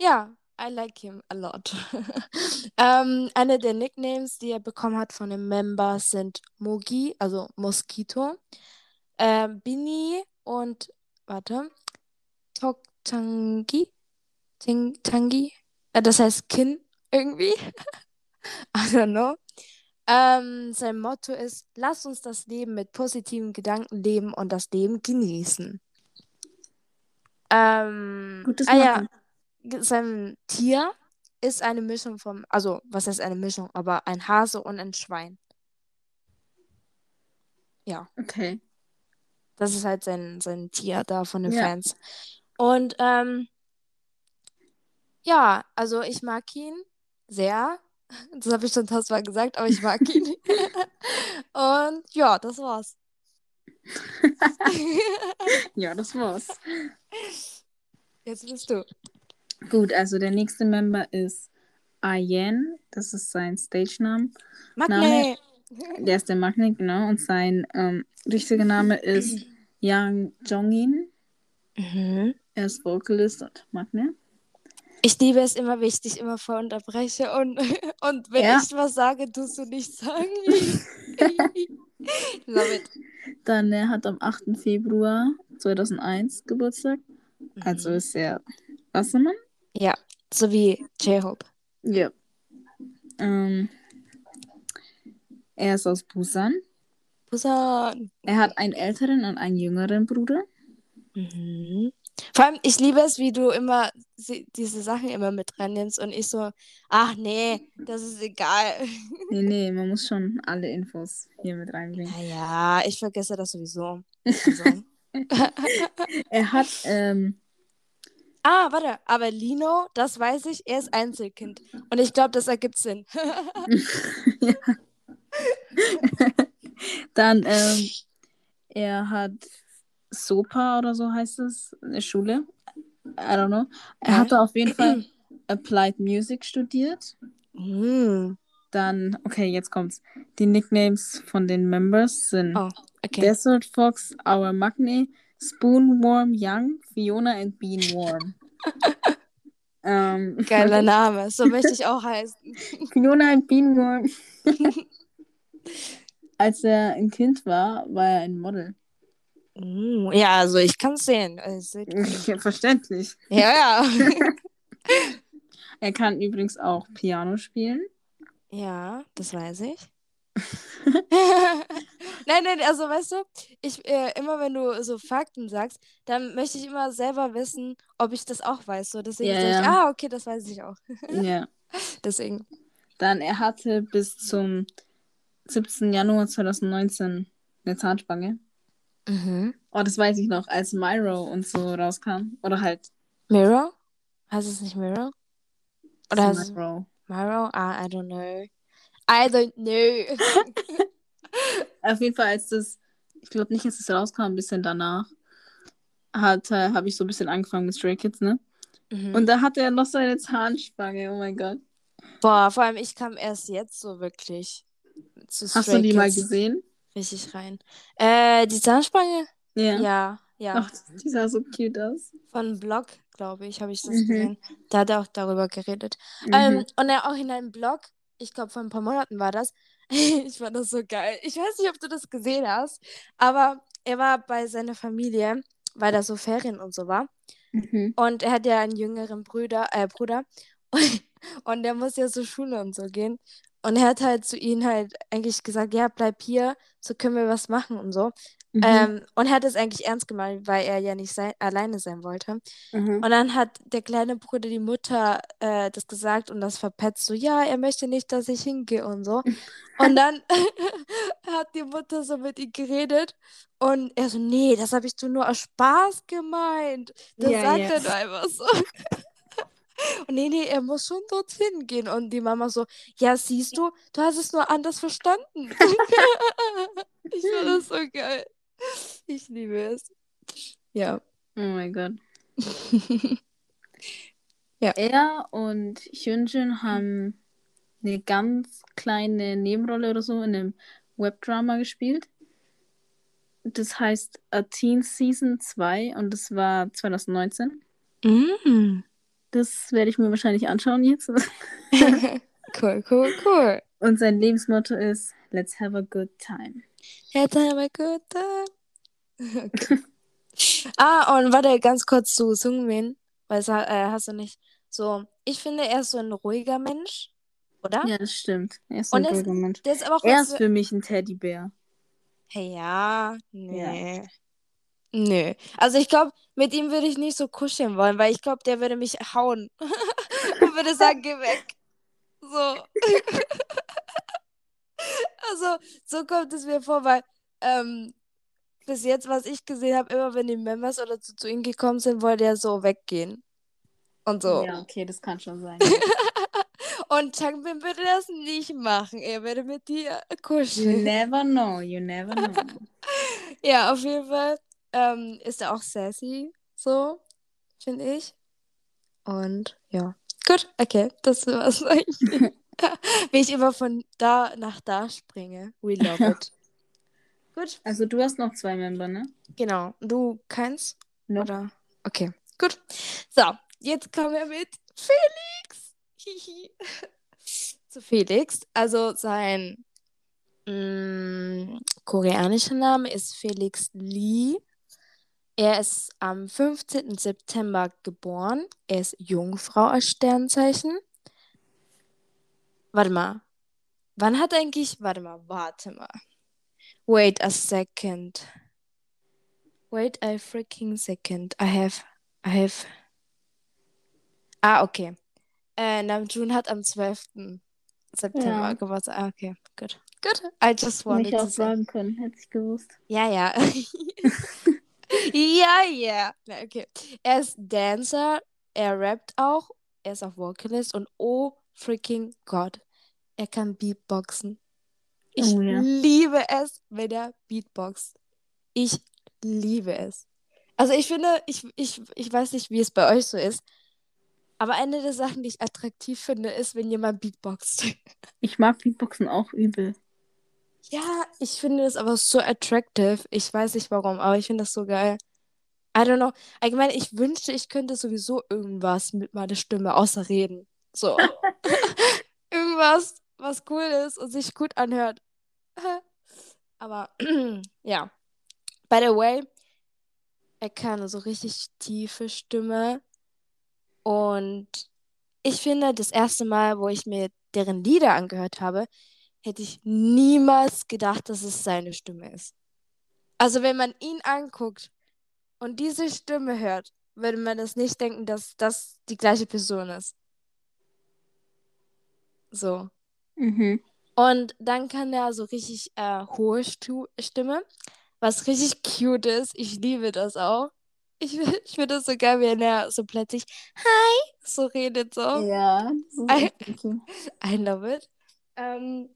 Speaker 3: ja, I like him a lot. <laughs> ähm, eine der Nicknames, die er bekommen hat von den Members, sind Mogi, also Mosquito, ähm, Bini und, warte, Toktangi, Ting, Tangi, äh, das heißt Kin irgendwie. <laughs> I don't know. Ähm, sein Motto ist, lass uns das Leben mit positiven Gedanken leben und das Leben genießen. Ähm,
Speaker 2: Gutes
Speaker 3: ah ja,
Speaker 2: Motto.
Speaker 3: Sein Tier ist eine Mischung vom, also was heißt eine Mischung, aber ein Hase und ein Schwein.
Speaker 2: Okay.
Speaker 3: Das ist halt sein, sein Tier da von den
Speaker 2: Ja.
Speaker 3: Fans. Und ähm, ja, also ich mag ihn sehr. <laughs> Das habe ich schon tausendmal gesagt, aber ich mag ihn. <laughs> Und ja, das war's. <laughs>
Speaker 2: Ja, das war's.
Speaker 3: Jetzt bist du.
Speaker 2: Gut, also der nächste Member ist Ayen. Das ist sein Stage-Name.
Speaker 3: Magne.
Speaker 2: Der ist der Magnet, genau. Und sein ähm, richtiger Name ist Yang Jongin.
Speaker 3: Mhm.
Speaker 2: Er ist Vocalist und Magnet.
Speaker 3: Ich liebe es immer, wie ich dich immer voll unterbreche und, <laughs> und wenn
Speaker 2: Ja.
Speaker 3: ich was sage, tust du nichts sagen. <laughs> Love it.
Speaker 2: Dann er hat am 8. Februar 2001 Geburtstag. Also
Speaker 3: Mhm.
Speaker 2: ist er Wassermann.
Speaker 3: Ja, so wie J-Hope.
Speaker 2: Ja. Ähm, er ist aus Busan.
Speaker 3: Busan.
Speaker 2: Er hat einen älteren und einen jüngeren Bruder.
Speaker 3: Mhm. Vor allem, ich liebe es, wie du immer diese Sachen immer mit reinnimmst und ich so, ach nee, das ist egal.
Speaker 2: Nee, nee, man muss schon alle Infos hier mit reinbringen.
Speaker 3: Naja, ich vergesse das sowieso. <laughs> Also.
Speaker 2: Er hat, ähm,
Speaker 3: ah, warte, aber Lino, das weiß ich, er ist Einzelkind. Und ich glaube, das ergibt Sinn. <laughs> <laughs>
Speaker 2: dann, ähm, er hat SOPA oder so heißt es, eine Schule. I don't know. Er
Speaker 3: Ja.
Speaker 2: hatte auf jeden Fall <clears throat> Applied Music studiert.
Speaker 3: Hm.
Speaker 2: Dann, okay, jetzt kommt's. Die Nicknames von den Members sind
Speaker 3: Oh, okay.
Speaker 2: Desert Fox, Our Magne, Spoonworm Young, Fiona and Beanworm. <laughs> ähm,
Speaker 3: Geiler Name, so möchte ich auch heißen. <laughs>
Speaker 2: Fiona and Beanworm. <laughs> Als er ein Kind war, war er ein Model.
Speaker 3: Mm, ja, also ich kann es sehen. Also,
Speaker 2: verständlich.
Speaker 3: ja, ja.
Speaker 2: Er kann übrigens auch Piano spielen.
Speaker 3: ja, das weiß ich. Nein, nein, also weißt du, ich äh, immer wenn du so Fakten sagst, dann möchte ich immer selber wissen, ob ich das auch weiß. So, deswegen
Speaker 2: Ja,
Speaker 3: sage ich, ah, okay, das weiß ich auch. <laughs>
Speaker 2: Ja.
Speaker 3: Deswegen.
Speaker 2: Dann, er hatte bis zum 17. Januar 2019 eine Zahnspange.
Speaker 3: Mhm.
Speaker 2: Oh, das weiß ich noch, als Myro und so rauskam. Oder halt
Speaker 3: Mirror? Heißt es nicht Mirror? Oder heißt es
Speaker 2: Myro.
Speaker 3: Ah, I don't know. I don't know. <laughs> <laughs>
Speaker 2: Auf jeden Fall, als das, ich glaube nicht, als es rauskam, ein bisschen danach, hat, äh, habe ich so ein bisschen angefangen mit Stray Kids, ne?
Speaker 3: mhm.
Speaker 2: Und da hatte er noch seine Zahnspange, oh mein Gott.
Speaker 3: Boah, vor allem ich kam erst jetzt so wirklich zu
Speaker 2: Hast
Speaker 3: Stray
Speaker 2: du die mal
Speaker 3: Kids
Speaker 2: gesehen?
Speaker 3: richtig rein. Äh, die Zahnspange?
Speaker 2: Ja.
Speaker 3: Ja, ja.
Speaker 2: Ach, die sah so cute aus.
Speaker 3: Von Blog, glaube ich, habe ich das
Speaker 2: Mhm.
Speaker 3: gesehen. Da hat er auch darüber geredet.
Speaker 2: Mhm.
Speaker 3: Ähm, und er auch in einem Blog, ich glaube vor ein paar Monaten war das. <laughs> ich fand das so geil. Ich weiß nicht, ob du das gesehen hast, aber er war bei seiner Familie, weil da so Ferien und so war.
Speaker 2: Mhm.
Speaker 3: Und er hat ja einen jüngeren Bruder, äh, Bruder. <laughs> Und der muss ja zur Schule und so gehen. Und er hat halt zu ihnen halt eigentlich gesagt, ja, bleib hier, so können wir was machen und so.
Speaker 2: Mhm.
Speaker 3: Ähm, und er hat es eigentlich ernst gemeint, weil er ja nicht sein, alleine sein wollte.
Speaker 2: Mhm.
Speaker 3: Und dann hat der kleine Bruder die Mutter äh, das gesagt und das verpetzt so, ja, er möchte nicht, dass ich hingehe und so. <laughs> Und dann <laughs> hat die Mutter so mit ihm geredet und er so, nee, das habe ich so nur aus Spaß gemeint. Das
Speaker 2: Ja,
Speaker 3: sagt
Speaker 2: ja.
Speaker 3: er nur einfach so. Und <laughs> nee, nee, er muss schon dorthin gehen. Und die Mama so, ja, siehst du, du hast es nur anders verstanden. ich finde das so geil. <laughs> Ich liebe es. Ja.
Speaker 2: Oh mein Gott. <laughs>
Speaker 3: Ja.
Speaker 2: Er und Hyunjin haben eine ganz kleine Nebenrolle oder so in einem Webdrama gespielt. Das heißt A Teen Season 2 und das war 2019.
Speaker 3: Mm.
Speaker 2: Das werde ich mir wahrscheinlich anschauen jetzt. <laughs>
Speaker 3: cool, cool, cool.
Speaker 2: Und sein Lebensmotto ist Let's have a good time.
Speaker 3: Let's have a good time. <laughs> Okay. ah, und warte, ganz kurz zu Sungmin. Weil es, äh, hast du nicht so. Ich finde, er ist so ein ruhiger Mensch, oder?
Speaker 2: Ja, das stimmt. Er ist
Speaker 3: Und
Speaker 2: ein
Speaker 3: ist-
Speaker 2: ruhiger Mensch.
Speaker 3: Der ist aber auch
Speaker 2: Er ist für mich ein Teddybär.
Speaker 3: Hey, ja, nee. Nö. Also ich glaube, mit ihm würde ich nicht so kuscheln wollen, weil ich glaube, der würde mich hauen <laughs> und würde sagen, geh weg. So. <laughs> also, so kommt es mir vor, weil ähm, bis jetzt, was ich gesehen habe, immer wenn die Members oder zu, zu ihm gekommen sind, wollte er so weggehen. Und so.
Speaker 2: Ja, okay, das kann schon sein. <laughs>
Speaker 3: Und Changbin würde das nicht machen. Er würde mit dir
Speaker 2: you
Speaker 3: kuscheln.
Speaker 2: never know, you never know. <laughs>
Speaker 3: Ja, auf jeden Fall ähm, ist er auch sassy, so, finde ich. Und ja. Gut, okay, das war's eigentlich. <laughs> <laughs> Wie ich immer von da nach da springe. We love it. <laughs> Gut,
Speaker 2: Also du hast noch zwei Member, ne?
Speaker 3: genau. Du keins?
Speaker 2: Nope.
Speaker 3: Oder? Okay, gut. So, jetzt kommen wir mit Felix. Hihi. Zu Felix. Also sein mm, koreanischer Name ist Felix Lee. Er ist am 15. September geboren. Er ist Jungfrau als Sternzeichen. Warte mal. Wann hat eigentlich. Warte mal, warte mal. Wait a second. Wait a freaking second. I have. I have. Ah, okay. Äh, Namjoon hat am 12. September
Speaker 2: Ja.
Speaker 3: Geburtstag. Ah, okay. Gut. Gut. I just wanted
Speaker 2: Mich
Speaker 3: to
Speaker 2: auch
Speaker 3: say.
Speaker 2: fragen können, hätte ich gewusst.
Speaker 3: Ja, ja. <laughs> ja, ja. Na, okay. Er ist Dancer, er rappt auch, er ist auch Vocalist und oh freaking Gott, er kann Beatboxen. Ich
Speaker 2: Oh ja.
Speaker 3: liebe es, wenn er Beatboxt. Ich liebe es. Also ich finde, ich, ich, ich weiß nicht, wie es bei euch so ist, aber eine der Sachen, die ich attraktiv finde, ist, wenn jemand Beatboxt.
Speaker 2: Ich mag Beatboxen auch übel.
Speaker 3: Ja, ich finde das aber so attractive. Ich weiß nicht warum, aber ich finde das so geil. I don't know. Allgemein, ich wünschte, ich könnte sowieso irgendwas mit meiner Stimme außer reden. So. <laughs> <laughs> irgendwas, was cool ist und sich gut anhört. <laughs> aber <clears throat> ja. By the way, er kann so richtig tiefe Stimme. Und ich finde, das erste Mal, wo ich mir deren Lieder angehört habe, hätte ich niemals gedacht, dass es seine Stimme ist. Also wenn man ihn anguckt und diese Stimme hört, würde man das nicht denken, dass das die gleiche Person ist. So.
Speaker 2: Mhm.
Speaker 3: Und dann kann er so richtig äh, hohe Stu Stimme, was richtig cute ist. Ich liebe das auch. Ich, ich finde das so geil, wenn er so plötzlich Hi so redet so.
Speaker 2: Ja, das ist
Speaker 3: I. <laughs> I love it. Ähm,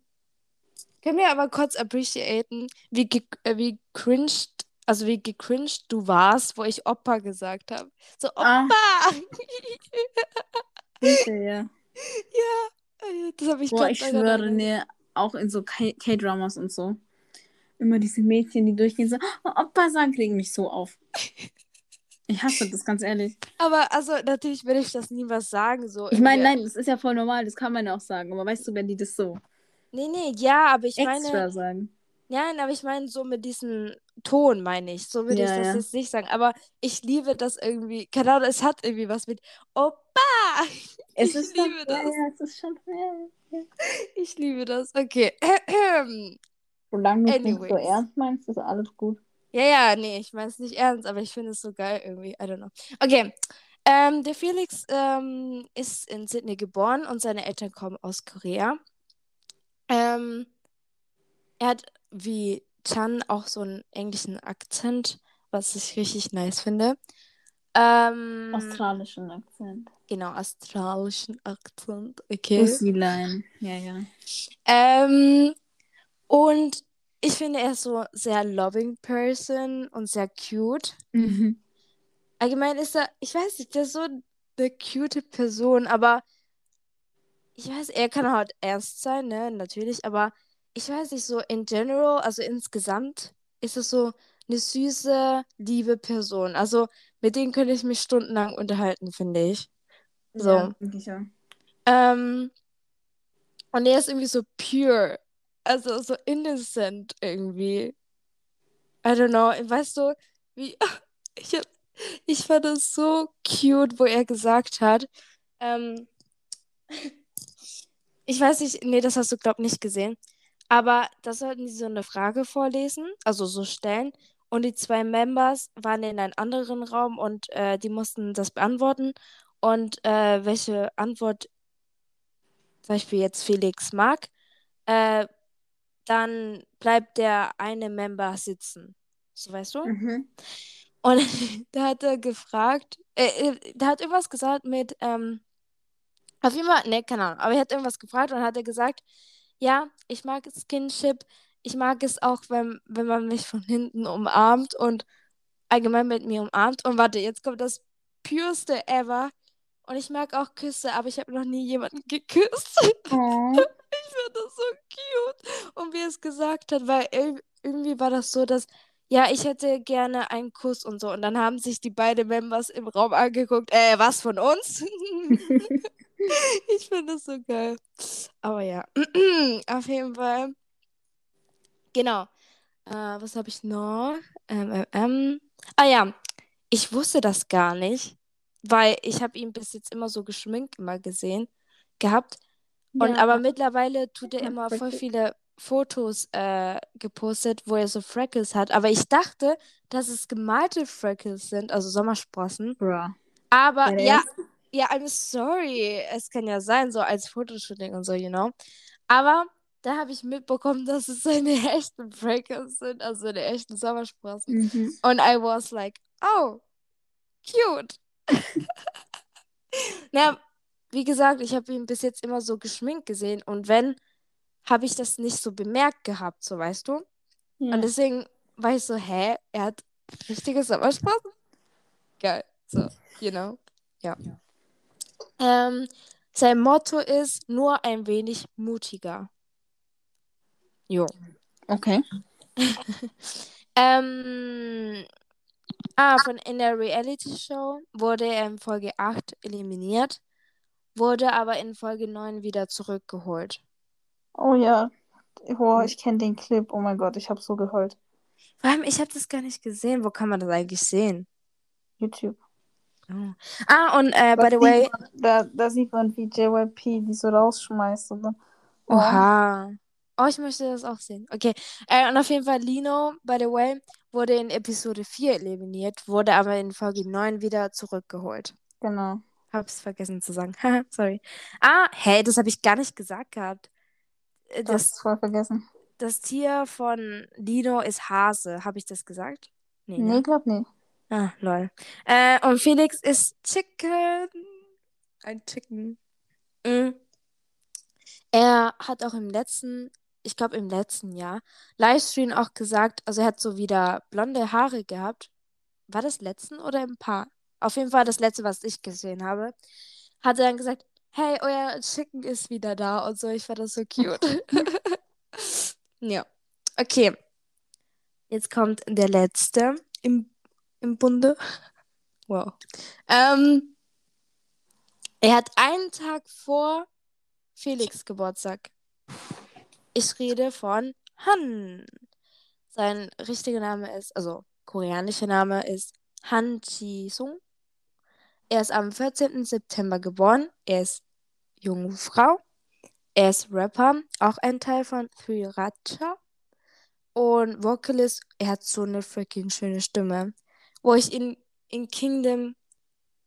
Speaker 3: können wir aber kurz appreciaten, wie, ge äh, wie cringed, also wie gecringed du warst, wo ich Opa gesagt habe. So,
Speaker 2: Ah.
Speaker 3: Opa! <laughs>
Speaker 2: Bitte, ja. <laughs>
Speaker 3: ja, äh, das habe ich
Speaker 2: Boah, ich schwöre,
Speaker 3: erinnert.
Speaker 2: ne, auch in so K-Dramas und so. Immer diese Mädchen, die durchgehen, so, oh, Opa sagen, kriegen mich so auf. <laughs> Ich hasse das, ganz ehrlich.
Speaker 3: Aber also natürlich würde ich das niemals sagen. So
Speaker 2: Ich meine, nein, das ist ja voll normal, das kann man ja auch sagen. Aber weißt du, wenn die das so
Speaker 3: Nee, nee, ja, aber ich
Speaker 2: extra
Speaker 3: meine.
Speaker 2: sagen.
Speaker 3: Nein, aber ich meine so mit diesem Ton, meine ich. So würde
Speaker 2: Ja,
Speaker 3: ich das
Speaker 2: ja.
Speaker 3: jetzt nicht sagen. Aber ich liebe das irgendwie. Keine Ahnung, es hat irgendwie was mit Opa! <laughs>
Speaker 2: Es
Speaker 3: ich
Speaker 2: ist
Speaker 3: liebe das.
Speaker 2: Ja, es ist schon. Ja.
Speaker 3: Ich liebe das. Okay. <clears throat>
Speaker 2: Solange du es nicht so ernst meinst, ist alles gut.
Speaker 3: Ja, ja, nee, ich meine es nicht ernst, aber ich finde es so geil irgendwie. I don't know. Okay. Ähm, der Felix ähm, ist in Sydney geboren und seine Eltern kommen aus Korea. Ähm, er hat wie Chan auch so einen englischen Akzent, was ich richtig nice finde. Ähm,
Speaker 2: Australischen Akzent.
Speaker 3: genau, australischen Akzent. Okay.
Speaker 2: Pussy-Line. Ja, ja.
Speaker 3: Ähm, und ich finde, er ist so sehr loving person und sehr cute.
Speaker 2: Mhm.
Speaker 3: Allgemein ist er, ich weiß nicht, der ist so eine cute Person, aber ich weiß, er kann halt ernst sein, ne, natürlich, aber ich weiß nicht, so in general, also insgesamt ist es so eine süße, liebe Person. Also mit denen könnte ich mich stundenlang unterhalten, finde ich. So.
Speaker 2: Ja, denke ich auch.
Speaker 3: Ähm, und er ist irgendwie so pure, also so innocent irgendwie. I don't know, weißt du, wie, <laughs> ich, ich fand das so cute, wo er gesagt hat, ähm, <laughs> ich weiß nicht, nee, das hast du, glaub nicht gesehen, aber da sollten sie so eine Frage vorlesen, also so stellen, und die zwei Members waren in einem anderen Raum und äh, die mussten das beantworten und äh, welche Antwort zum Beispiel jetzt Felix mag, äh, dann bleibt der eine Member sitzen. So weißt du?
Speaker 2: Mhm.
Speaker 3: Und <laughs> da hat er gefragt, äh, äh, der hat irgendwas gesagt mit, ähm, auf jeden Fall, ne, keine Ahnung, aber er hat irgendwas gefragt und hat er gesagt, ja, ich mag Skinship, ich mag es auch, wenn, wenn man mich von hinten umarmt und allgemein mit mir umarmt. Und warte, jetzt kommt das pureste ever. Und ich mag auch Küsse, aber ich habe noch nie jemanden geküsst.
Speaker 2: Oh. <laughs>
Speaker 3: Ich finde das so cute. Und wie er es gesagt hat, weil ir- irgendwie war das so, dass, ja, ich hätte gerne einen Kuss und so. Und dann haben sich die beiden Members im Raum angeguckt, äh, was von uns? <laughs> <laughs> ich finde das so geil. Aber ja, <clears throat> auf jeden Fall. Genau. Äh, was habe ich noch? Ähm, ähm, ähm. Ah ja, ich wusste das gar nicht, weil ich habe ihn bis jetzt immer so geschminkt immer gesehen gehabt. Und
Speaker 2: Ja.
Speaker 3: aber mittlerweile tut er immer voll viele Fotos äh, gepostet, wo er so Freckles hat. Aber ich dachte, dass es gemalte Freckles sind, also Sommersprossen.
Speaker 2: Bruh.
Speaker 3: Aber ja? Ja, I'm sorry. Es kann ja sein, so als Fotoshooting und so, you know. Aber da habe ich mitbekommen, <laughs> dass es seine echten Freckles sind, also seine echten Sommersprossen.
Speaker 2: Mhm.
Speaker 3: Und I was like, oh, cute. <laughs> Na, wie gesagt, ich habe ihn bis jetzt immer so geschminkt gesehen und wenn, habe ich das nicht so bemerkt gehabt, so weißt du.
Speaker 2: Ja.
Speaker 3: Und deswegen war ich so, hä, er hat richtige Sommersprossen? Geil, so, you know, ja. Ähm, sein Motto ist nur ein wenig mutiger. Jo.
Speaker 2: Okay. <laughs>
Speaker 3: Ähm, ah, von in der Reality-Show wurde er in Folge 8 eliminiert, wurde aber in Folge 9 wieder zurückgeholt.
Speaker 2: Oh ja. Oh, ich kenne den Clip. Oh mein Gott, ich habe so geheult.
Speaker 3: Vor allem, ich habe das gar nicht gesehen. Wo kann man das eigentlich sehen?
Speaker 2: YouTube.
Speaker 3: Oh. Ah, und äh, by the way,
Speaker 2: man- Da, da sieht man, wie JYP die so rausschmeißt. Oh.
Speaker 3: oha. Oh, ich möchte das auch sehen. Okay. Äh, und auf jeden Fall, Lino, by the way, wurde in Episode 4 eliminiert, wurde aber in Folge 9 wieder zurückgeholt.
Speaker 2: Genau.
Speaker 3: Hab's vergessen zu sagen. <laughs> Sorry. Ah, hey, das habe ich gar nicht gesagt gehabt. Äh,
Speaker 2: Du hast
Speaker 3: Das,
Speaker 2: voll vergessen.
Speaker 3: das Tier von Lino ist Hase. Habe ich das gesagt? Nee,
Speaker 2: Nee,
Speaker 3: ne?
Speaker 2: glaub nicht.
Speaker 3: Ah, lol. Äh, und Felix ist Chicken. Ein Chicken. Mm. Er hat auch im letzten, ich glaube im letzten Jahr, Livestream auch gesagt, also er hat so wieder blonde Haare gehabt. War das letzten oder im Paar? Auf jeden Fall das letzte, was ich gesehen habe. Hat er dann gesagt, hey, euer Chicken ist wieder da und so. Ich fand das so cute. <laughs> ja. Okay. Jetzt kommt der letzte im, im Bunde. Wow. Ähm, er hat einen Tag vor Felix Geburtstag. Ich rede von Han. Sein richtiger Name ist, also koreanischer Name ist Han Ji-sung. Er ist am 14. September geboren. Er ist Jungfrau. Er ist Rapper, auch ein Teil von Three Racha. Und Vocalist, er hat so eine freaking schöne Stimme. Wo ich ihn in Kingdom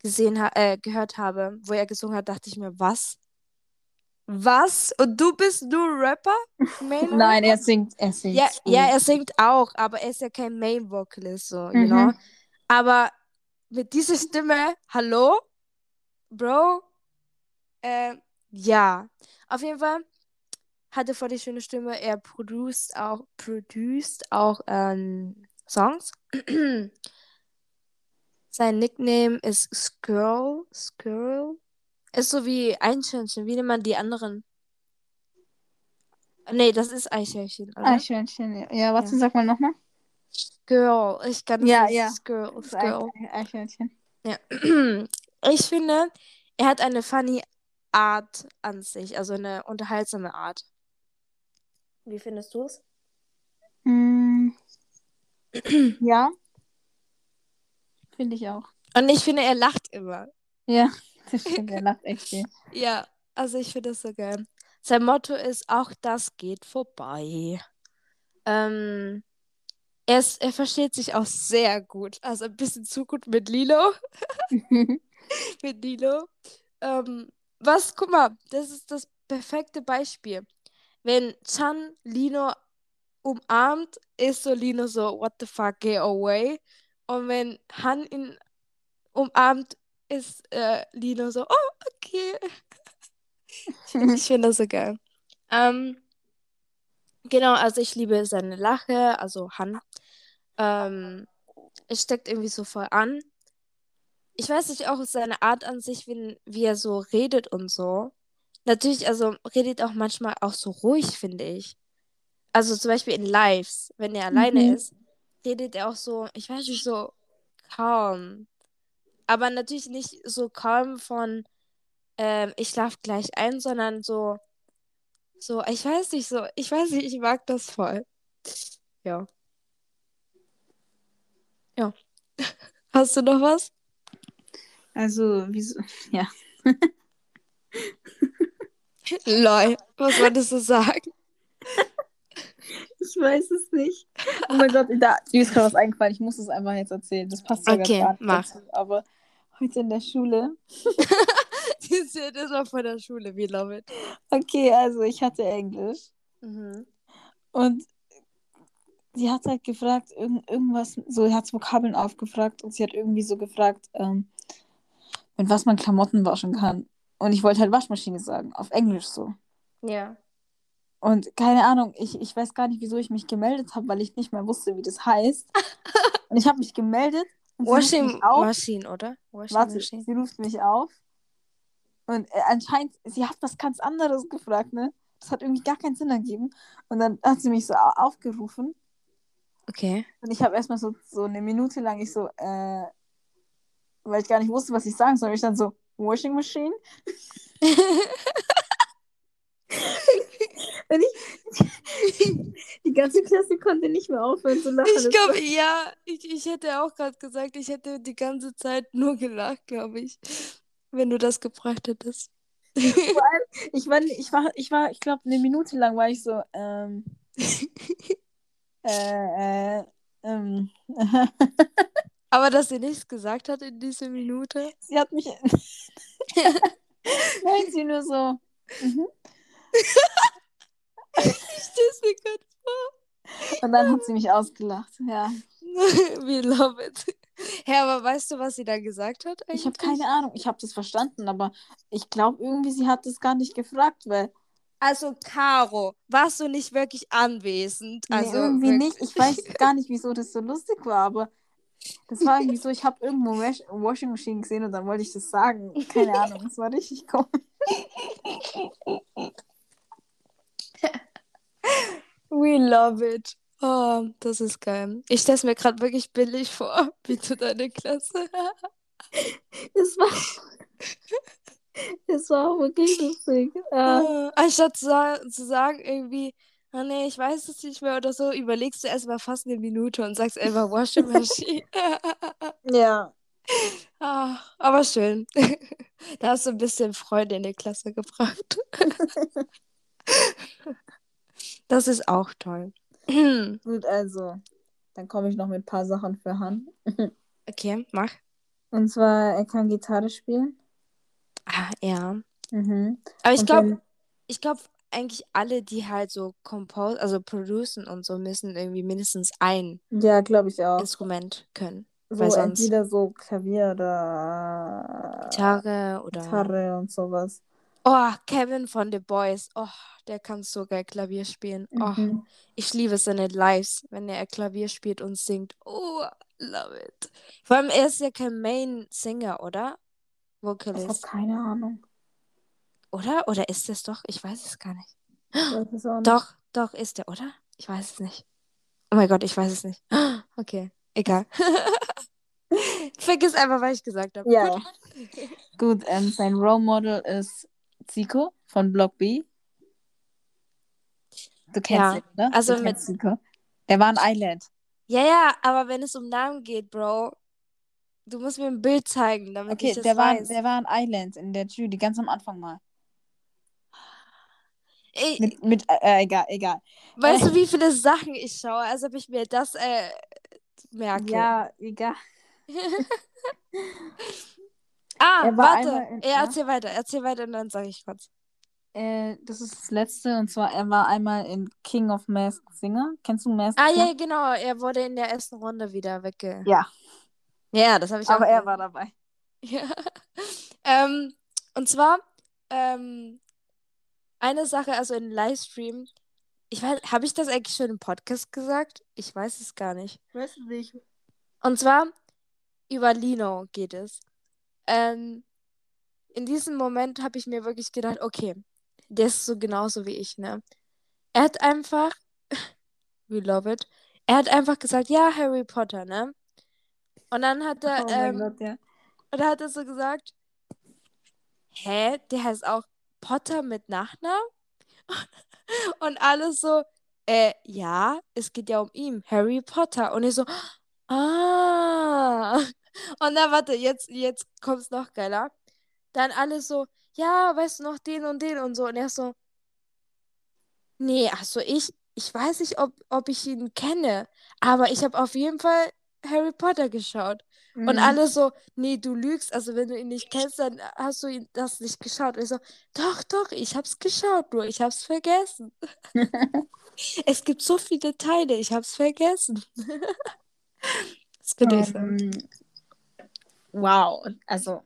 Speaker 3: gesehen ha äh, gehört habe, wo er gesungen hat, dachte ich mir, was? Was? Und du bist nur Rapper? Main <laughs>
Speaker 2: Nein, er singt, er singt.
Speaker 3: Ja, ja, er singt auch, aber er ist ja kein Main Vocalist, so, you
Speaker 2: Mhm.
Speaker 3: know. Aber mit dieser Stimme, hallo, Bro, äh, ja. Auf jeden Fall hat er voll die schöne Stimme. Er produced auch, produced auch ähm, Songs. <clears throat> Sein Nickname ist Skirl. Skirl. Ist so wie Eichhörnchen. Wie nennt man die anderen? Nee, das ist Eichhörnchen, oder?
Speaker 2: Eichhörnchen, ja. Ja, warte,
Speaker 3: Ja.
Speaker 2: sag mal nochmal.
Speaker 3: Girl. Ich kann das
Speaker 2: Ja,
Speaker 3: nicht.
Speaker 2: ja.
Speaker 3: Skirl.
Speaker 2: Eich- Eichhörnchen.
Speaker 3: Ja. <clears throat> Ich finde, er hat eine funny Art an sich, also eine unterhaltsame Art. Wie findest du es?
Speaker 2: Mm. <clears throat> ja. Finde ich auch.
Speaker 3: Und ich finde, er lacht immer.
Speaker 2: Ja, <laughs> das stimmt, er lacht echt viel. <laughs>
Speaker 3: Ja, also ich finde das so geil. Sein Motto ist, auch das geht vorbei. Ähm, er, ist, er versteht sich auch sehr gut. Also ein bisschen zu gut mit Lilo. <laughs> mit Lilo. Ähm, was, guck mal, das ist das perfekte Beispiel. Wenn Chan Lino umarmt, ist so Lino so, what the fuck, get away. Und wenn Han ihn umarmt, ist äh, Lino so, oh, okay. <laughs> ich finde das so geil. Ähm, genau, also ich liebe seine Lache, also Han. Ähm, es steckt irgendwie so voll an. Ich weiß nicht, auch seine Art an sich, wie, wie er so redet und so. Natürlich, also redet auch manchmal auch so ruhig, finde ich. Also zum Beispiel in Lives, wenn er alleine
Speaker 2: Mhm.
Speaker 3: ist, redet er auch so, ich weiß nicht, so calm. Aber natürlich nicht so calm von, ähm, ich schlaf gleich ein, sondern so, so, ich weiß nicht, so, ich weiß nicht, ich mag das voll. Ja. Ja. <laughs> Hast du noch was?
Speaker 2: Also, wieso? <laughs> Ja.
Speaker 3: Lol, was wolltest du sagen? <laughs>
Speaker 2: Ich weiß es nicht. Oh mein Gott, da, mir ist gerade was eingefallen. Ich muss es einfach jetzt erzählen. Das passt sogar
Speaker 3: Okay,
Speaker 2: gar nicht
Speaker 3: mach.
Speaker 2: dazu. Aber heute in der Schule.
Speaker 3: Die ist ja das war von der Schule, we love it.
Speaker 2: Okay, also ich hatte Englisch.
Speaker 3: Mhm.
Speaker 2: Und sie hat halt gefragt, irgend, irgendwas, so, sie hat Vokabeln aufgefragt und sie hat irgendwie so gefragt, ähm, mit was man Klamotten waschen kann. Und ich wollte halt Waschmaschine sagen, auf Englisch so.
Speaker 3: Ja.
Speaker 2: Und keine Ahnung, ich, ich weiß gar nicht, wieso ich mich gemeldet habe, weil ich nicht mehr wusste, wie das heißt. <laughs> Und ich habe mich gemeldet und sie ruft
Speaker 3: Washing
Speaker 2: mich auf.
Speaker 3: Machine, oder? Washing
Speaker 2: Warte,
Speaker 3: Machine.
Speaker 2: sie ruft mich auf. Und äh, anscheinend, sie hat was ganz anderes gefragt, ne? Das hat irgendwie gar keinen Sinn ergeben. Und dann hat sie mich so au- aufgerufen.
Speaker 3: Okay.
Speaker 2: Und ich habe erstmal so, so eine Minute lang, ich so, äh, weil ich gar nicht wusste, was ich sagen soll. Ich dann so, Washing Machine? <laughs> Und ich, <laughs> die ganze Klasse konnte nicht mehr aufhören zu lachen.
Speaker 3: Ich glaube, ja, ich, ich hätte auch gerade gesagt, ich hätte die ganze Zeit nur gelacht, glaube ich, wenn du das gebracht hättest. <laughs>
Speaker 2: Ich war, ich war, ich war, ich glaube, eine Minute lang war ich so, ähm, <laughs> äh, äh, ähm,
Speaker 3: Aber dass sie nichts gesagt hat in dieser Minute.
Speaker 2: sie hat mich, nein, sie nur so, mhm.
Speaker 3: Ich steh's mir gerade vor.
Speaker 2: und dann hat sie mich ausgelacht, ja. <laughs>
Speaker 3: We love it. Hä, aber weißt du, was sie da gesagt hat?
Speaker 2: Ich habe
Speaker 3: eigentlich?
Speaker 2: keine Ahnung, ich habe das verstanden, aber ich glaube irgendwie, sie hat das gar nicht gefragt, weil,
Speaker 3: Also, Caro, warst du nicht wirklich anwesend?
Speaker 2: nee,
Speaker 3: Also,
Speaker 2: irgendwie
Speaker 3: wirk-
Speaker 2: nicht, ich weiß <laughs> gar nicht, wieso das so lustig war, aber das war irgendwie so, ich habe irgendwo Wash Washing Machine gesehen und dann wollte ich das sagen, keine Ahnung, das war richtig komisch. <laughs>
Speaker 3: We love it. Oh, das ist geil. Ich stelle es mir gerade wirklich billig vor, <laughs> wie du deine Klasse. <laughs>
Speaker 2: Es war, <laughs> es war auch wirklich lustig. Ja.
Speaker 3: Äh, Anstatt zu, zu sagen, irgendwie, oh nee, ich weiß es nicht mehr oder so, überlegst du erstmal fast eine Minute und sagst einfach Washing Machine.
Speaker 2: ja.
Speaker 3: ah, aber schön. da hast du ein bisschen Freude in die Klasse gebracht. Das ist auch toll. <clears throat>
Speaker 2: Gut, also, dann komme ich noch mit ein paar Sachen für Han. <laughs>
Speaker 3: okay, mach.
Speaker 2: Und zwar, er kann Gitarre spielen.
Speaker 3: Ah, ja.
Speaker 2: Mhm.
Speaker 3: Aber ich glaube, ich glaube eigentlich alle, die halt so compose, also producen und so, müssen irgendwie mindestens ein
Speaker 2: Ja, glaube ich auch.
Speaker 3: Instrument können.
Speaker 2: So
Speaker 3: weil sonst-
Speaker 2: entweder so Klavier oder
Speaker 3: Gitarre oder.
Speaker 2: Gitarre und sowas.
Speaker 3: Oh, Kevin von The Boys. Oh, der kann so geil Klavier spielen. Oh,
Speaker 2: Mhm.
Speaker 3: ich liebe seine Lives, wenn er Klavier spielt und singt. Oh, love it. Vor allem, er ist ja kein Main-Singer, oder?
Speaker 2: Ich habe
Speaker 3: Vocalist.
Speaker 2: keine Ahnung.
Speaker 3: Oder? Oder ist es doch? Ich weiß es gar nicht.
Speaker 2: Es nicht.
Speaker 3: Doch, doch, ist er, oder? Ich weiß es nicht. Oh mein Gott, ich weiß es nicht. <gasps> Okay, egal. <laughs> Vergiss einfach, was ich gesagt habe.
Speaker 2: Ja.
Speaker 3: Gut.
Speaker 2: Gut, ähm, sein Role Model ist Zico von Block B. Du kennst
Speaker 3: Ja,
Speaker 2: ihn, ne?
Speaker 3: also
Speaker 2: du
Speaker 3: mit-
Speaker 2: Zico. Der war ein Island.
Speaker 3: Ja, ja, aber wenn es um Namen geht, Bro, du musst mir ein Bild zeigen, damit
Speaker 2: Okay,
Speaker 3: ich das
Speaker 2: der war,
Speaker 3: weiß.
Speaker 2: der war ein Island in der Jury, ganz am Anfang mal.
Speaker 3: Ey,
Speaker 2: Mit, mit äh, egal, egal.
Speaker 3: weißt du, wie viele Sachen ich schaue, als ob ich mir das äh, merke?
Speaker 2: Ja, egal. <laughs> <laughs>
Speaker 3: Ah,
Speaker 2: Er war
Speaker 3: warte.
Speaker 2: einmal in-
Speaker 3: ja,
Speaker 2: ja?
Speaker 3: erzähl weiter, erzähl weiter und dann sage ich kurz.
Speaker 2: Äh, das ist das letzte und zwar, er war einmal in King of Masked Singer. Kennst du Masked
Speaker 3: Ah,
Speaker 2: Singer?
Speaker 3: ja, genau, er wurde in der ersten Runde wieder wegge...
Speaker 2: Ja,
Speaker 3: Ja, das habe ich auch
Speaker 2: aber er
Speaker 3: gesehen.
Speaker 2: war dabei. <laughs>
Speaker 3: Ja. Ähm, und zwar, ähm, eine Sache, also in Livestream, ich weiß, habe ich das eigentlich schon im Podcast gesagt? Ich weiß es gar nicht.
Speaker 2: Weiß nicht.
Speaker 3: Und zwar, über Lino geht es. Ähm, in diesem Moment habe ich mir wirklich gedacht, okay, der ist so genauso wie ich, ne? Er hat einfach, <laughs> we love it, er hat einfach gesagt, ja, Harry Potter, ne? Und dann hat er,
Speaker 2: Oh
Speaker 3: ähm,
Speaker 2: Gott, ja.
Speaker 3: und dann hat er so gesagt, hä, der heißt auch Potter mit Nachnamen? <laughs> Und alles so, äh, ja, es geht ja um ihn, Harry Potter. Und ich so, ah. Und dann, warte, jetzt, jetzt kommt's noch geiler. Dann alles so, ja, weißt du noch den und den und so. Und er so, nee, also ich, ich weiß nicht, ob, ob ich ihn kenne, aber ich habe auf jeden Fall Harry Potter geschaut. Und
Speaker 2: Mhm.
Speaker 3: alle so, nee, du lügst. Also wenn du ihn nicht kennst, dann hast du ihn das nicht geschaut. Und ich so, doch, doch, ich hab's geschaut, nur ich hab's vergessen. <laughs> es gibt so viele Teile, ich hab's vergessen. <laughs> das könnte ich sagen.
Speaker 2: Wow, also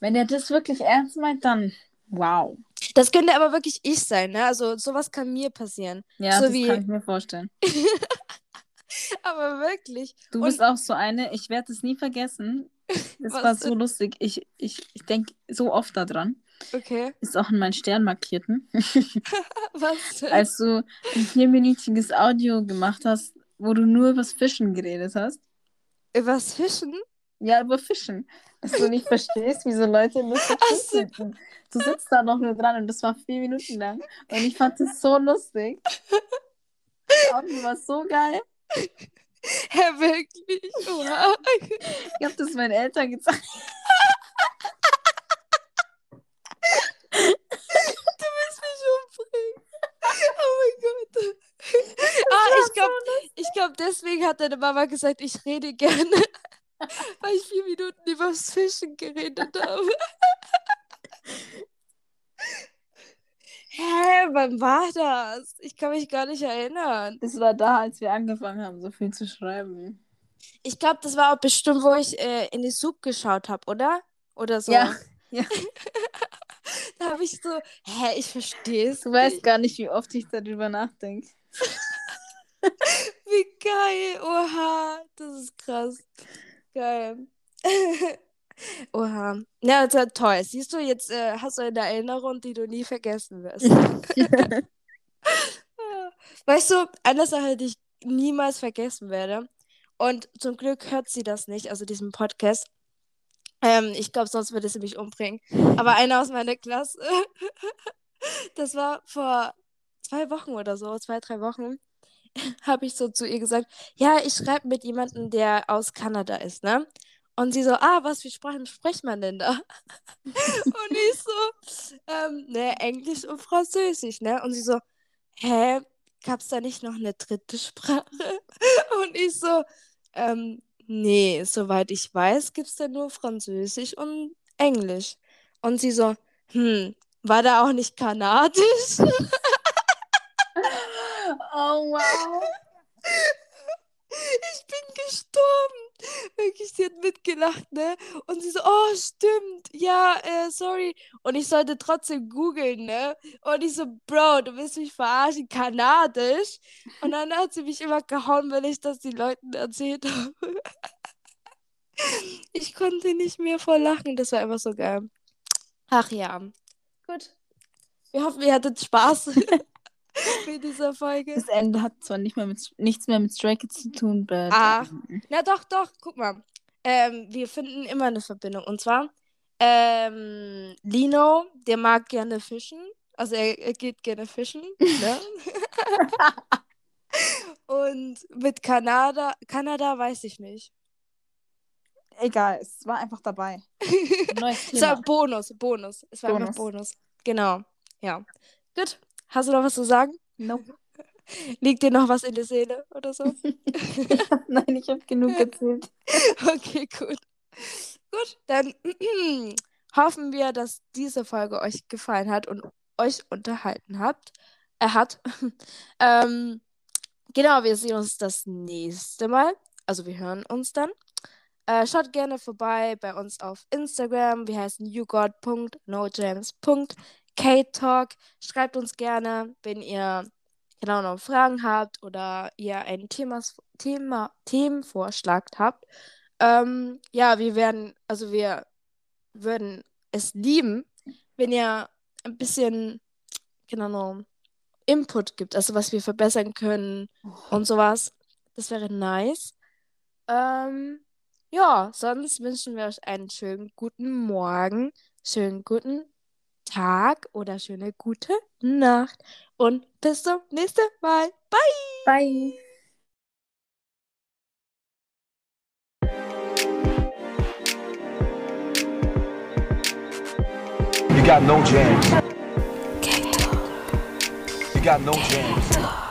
Speaker 2: wenn er das wirklich ernst meint, dann wow.
Speaker 3: Das könnte aber wirklich ich sein, ne? Also sowas kann mir passieren.
Speaker 2: Ja,
Speaker 3: So
Speaker 2: das
Speaker 3: wie-
Speaker 2: kann ich mir vorstellen. <laughs>
Speaker 3: Aber wirklich.
Speaker 2: Du
Speaker 3: Und-
Speaker 2: bist auch so eine, ich werde es nie vergessen. <laughs> Das
Speaker 3: Was
Speaker 2: war so lustig. Ich, ich, ich denke so oft daran.
Speaker 3: Okay.
Speaker 2: Ist auch in meinen Stern markierten. <laughs>
Speaker 3: Was? denn?
Speaker 2: Als du ein vierminütiges Audio gemacht hast, wo du nur über das Fischen geredet hast.
Speaker 3: Übers Fischen?
Speaker 2: Ja, über Fischen. Dass du nicht verstehst, wieso Leute
Speaker 3: lustig
Speaker 2: sitzen. Du sitzt da noch nur dran und das war vier Minuten lang. Und ich fand es so lustig. Die war so geil.
Speaker 3: Hä, <laughs> ja, wirklich? Oha.
Speaker 2: Ich hab das meinen Eltern gezeigt. du
Speaker 3: willst mich umbringen. Oh mein Gott. Ah, ich glaube, so glaub, deswegen hat deine Mama gesagt, ich rede gerne weil ich vier Minuten übers Fischen geredet habe. Hä, wann war das? Ich kann mich gar nicht erinnern.
Speaker 2: Das war da, als wir angefangen haben, so viel zu schreiben.
Speaker 3: Ich glaube, das war auch bestimmt, wo ich äh, in die Sub geschaut habe, oder? Oder so.
Speaker 2: Ja, ja. <laughs>
Speaker 3: Da habe ich so, hä, ich verstehe es.
Speaker 2: Du weißt gar nicht, wie oft ich darüber nachdenke. <laughs>
Speaker 3: Wie geil. Oha, das ist krass. Geil. <laughs> Oha. Ja, also toll. Siehst du, jetzt äh, hast du eine Erinnerung, die du nie vergessen wirst. <laughs> weißt du, eine Sache, die ich niemals vergessen werde, und zum Glück hört sie das nicht, also diesen Podcast. Ähm, ich glaube, sonst würde sie mich umbringen. Aber einer aus meiner Klasse, <laughs> das war vor zwei Wochen oder so, zwei, drei Wochen, <laughs> habe ich so zu ihr gesagt, ja, ich schreibe mit jemandem, der aus Kanada ist, ne? Und sie so, ah, was für Sprachen spricht man denn da? <laughs> und ich so, ähm, ne, Englisch und Französisch, ne? Und sie so, hä, gab's da nicht noch eine dritte Sprache? <laughs> und ich so, ähm, nee, soweit ich weiß, gibt's da nur Französisch und Englisch. Und sie so, hm, war da auch nicht Kanadisch?
Speaker 2: Oh, wow. <laughs>
Speaker 3: Ich bin gestorben. Wirklich, sie hat mitgelacht, ne? Und sie so, oh, stimmt. Ja, äh, sorry. Und ich sollte trotzdem googeln, ne? Und ich so, Bro, du willst mich verarschen, kanadisch. Und dann hat sie mich immer gehauen, weil ich das den Leuten erzählt habe. <laughs> Ich konnte nicht mehr vor lachen. Das war einfach so geil. Ach ja. Gut. Wir hoffen, ihr hattet Spaß <laughs> <laughs> mit dieser Folge.
Speaker 2: Das Ende hat zwar nicht mehr mit, nichts mehr mit Stray Kids zu tun, but,
Speaker 3: Ach.
Speaker 2: ähm,
Speaker 3: Na doch, doch, guck mal. Ähm, wir finden immer eine Verbindung. Und zwar, ähm, Lino, der mag gerne fischen. Also er, er geht gerne fischen. ne? <laughs> Und mit Kanada, Kanada weiß ich nicht.
Speaker 2: egal, es war einfach dabei. <laughs> Neues
Speaker 3: Es war
Speaker 2: Thema.
Speaker 3: Bonus, Bonus. Es war einfach
Speaker 2: Bonus.
Speaker 3: Bonus. Genau. Ja. Gut. Hast du noch was zu sagen?
Speaker 2: Nope. <laughs>
Speaker 3: Liegt dir noch was in der Seele oder so? <laughs>
Speaker 2: Nein, ich habe genug <laughs> erzählt.
Speaker 3: Okay, gut. Gut, dann <clears throat> hoffen wir, dass diese Folge euch gefallen hat und euch unterhalten habt. Er hat. ähm, genau, wir sehen uns das nächste Mal. Also wir hören uns dann. Äh, schaut gerne vorbei bei uns auf Instagram. Wir heißen yougod.nojams.ktalk. Schreibt uns gerne, wenn ihr genau noch Fragen habt oder ihr einen Themas, Thema, Themenvorschlag habt. Ähm, ja, wir werden, also wir würden es lieben, wenn ihr ein bisschen, genau, noch Input gibt, also was wir verbessern können und sowas. Das wäre nice. Ähm, ja, sonst wünschen wir euch einen schönen guten Morgen, schönen guten Tag oder schöne gute Nacht. Und bis zum nächsten Mal. Bye!
Speaker 2: Bye.
Speaker 1: You got no jams. You got no jams.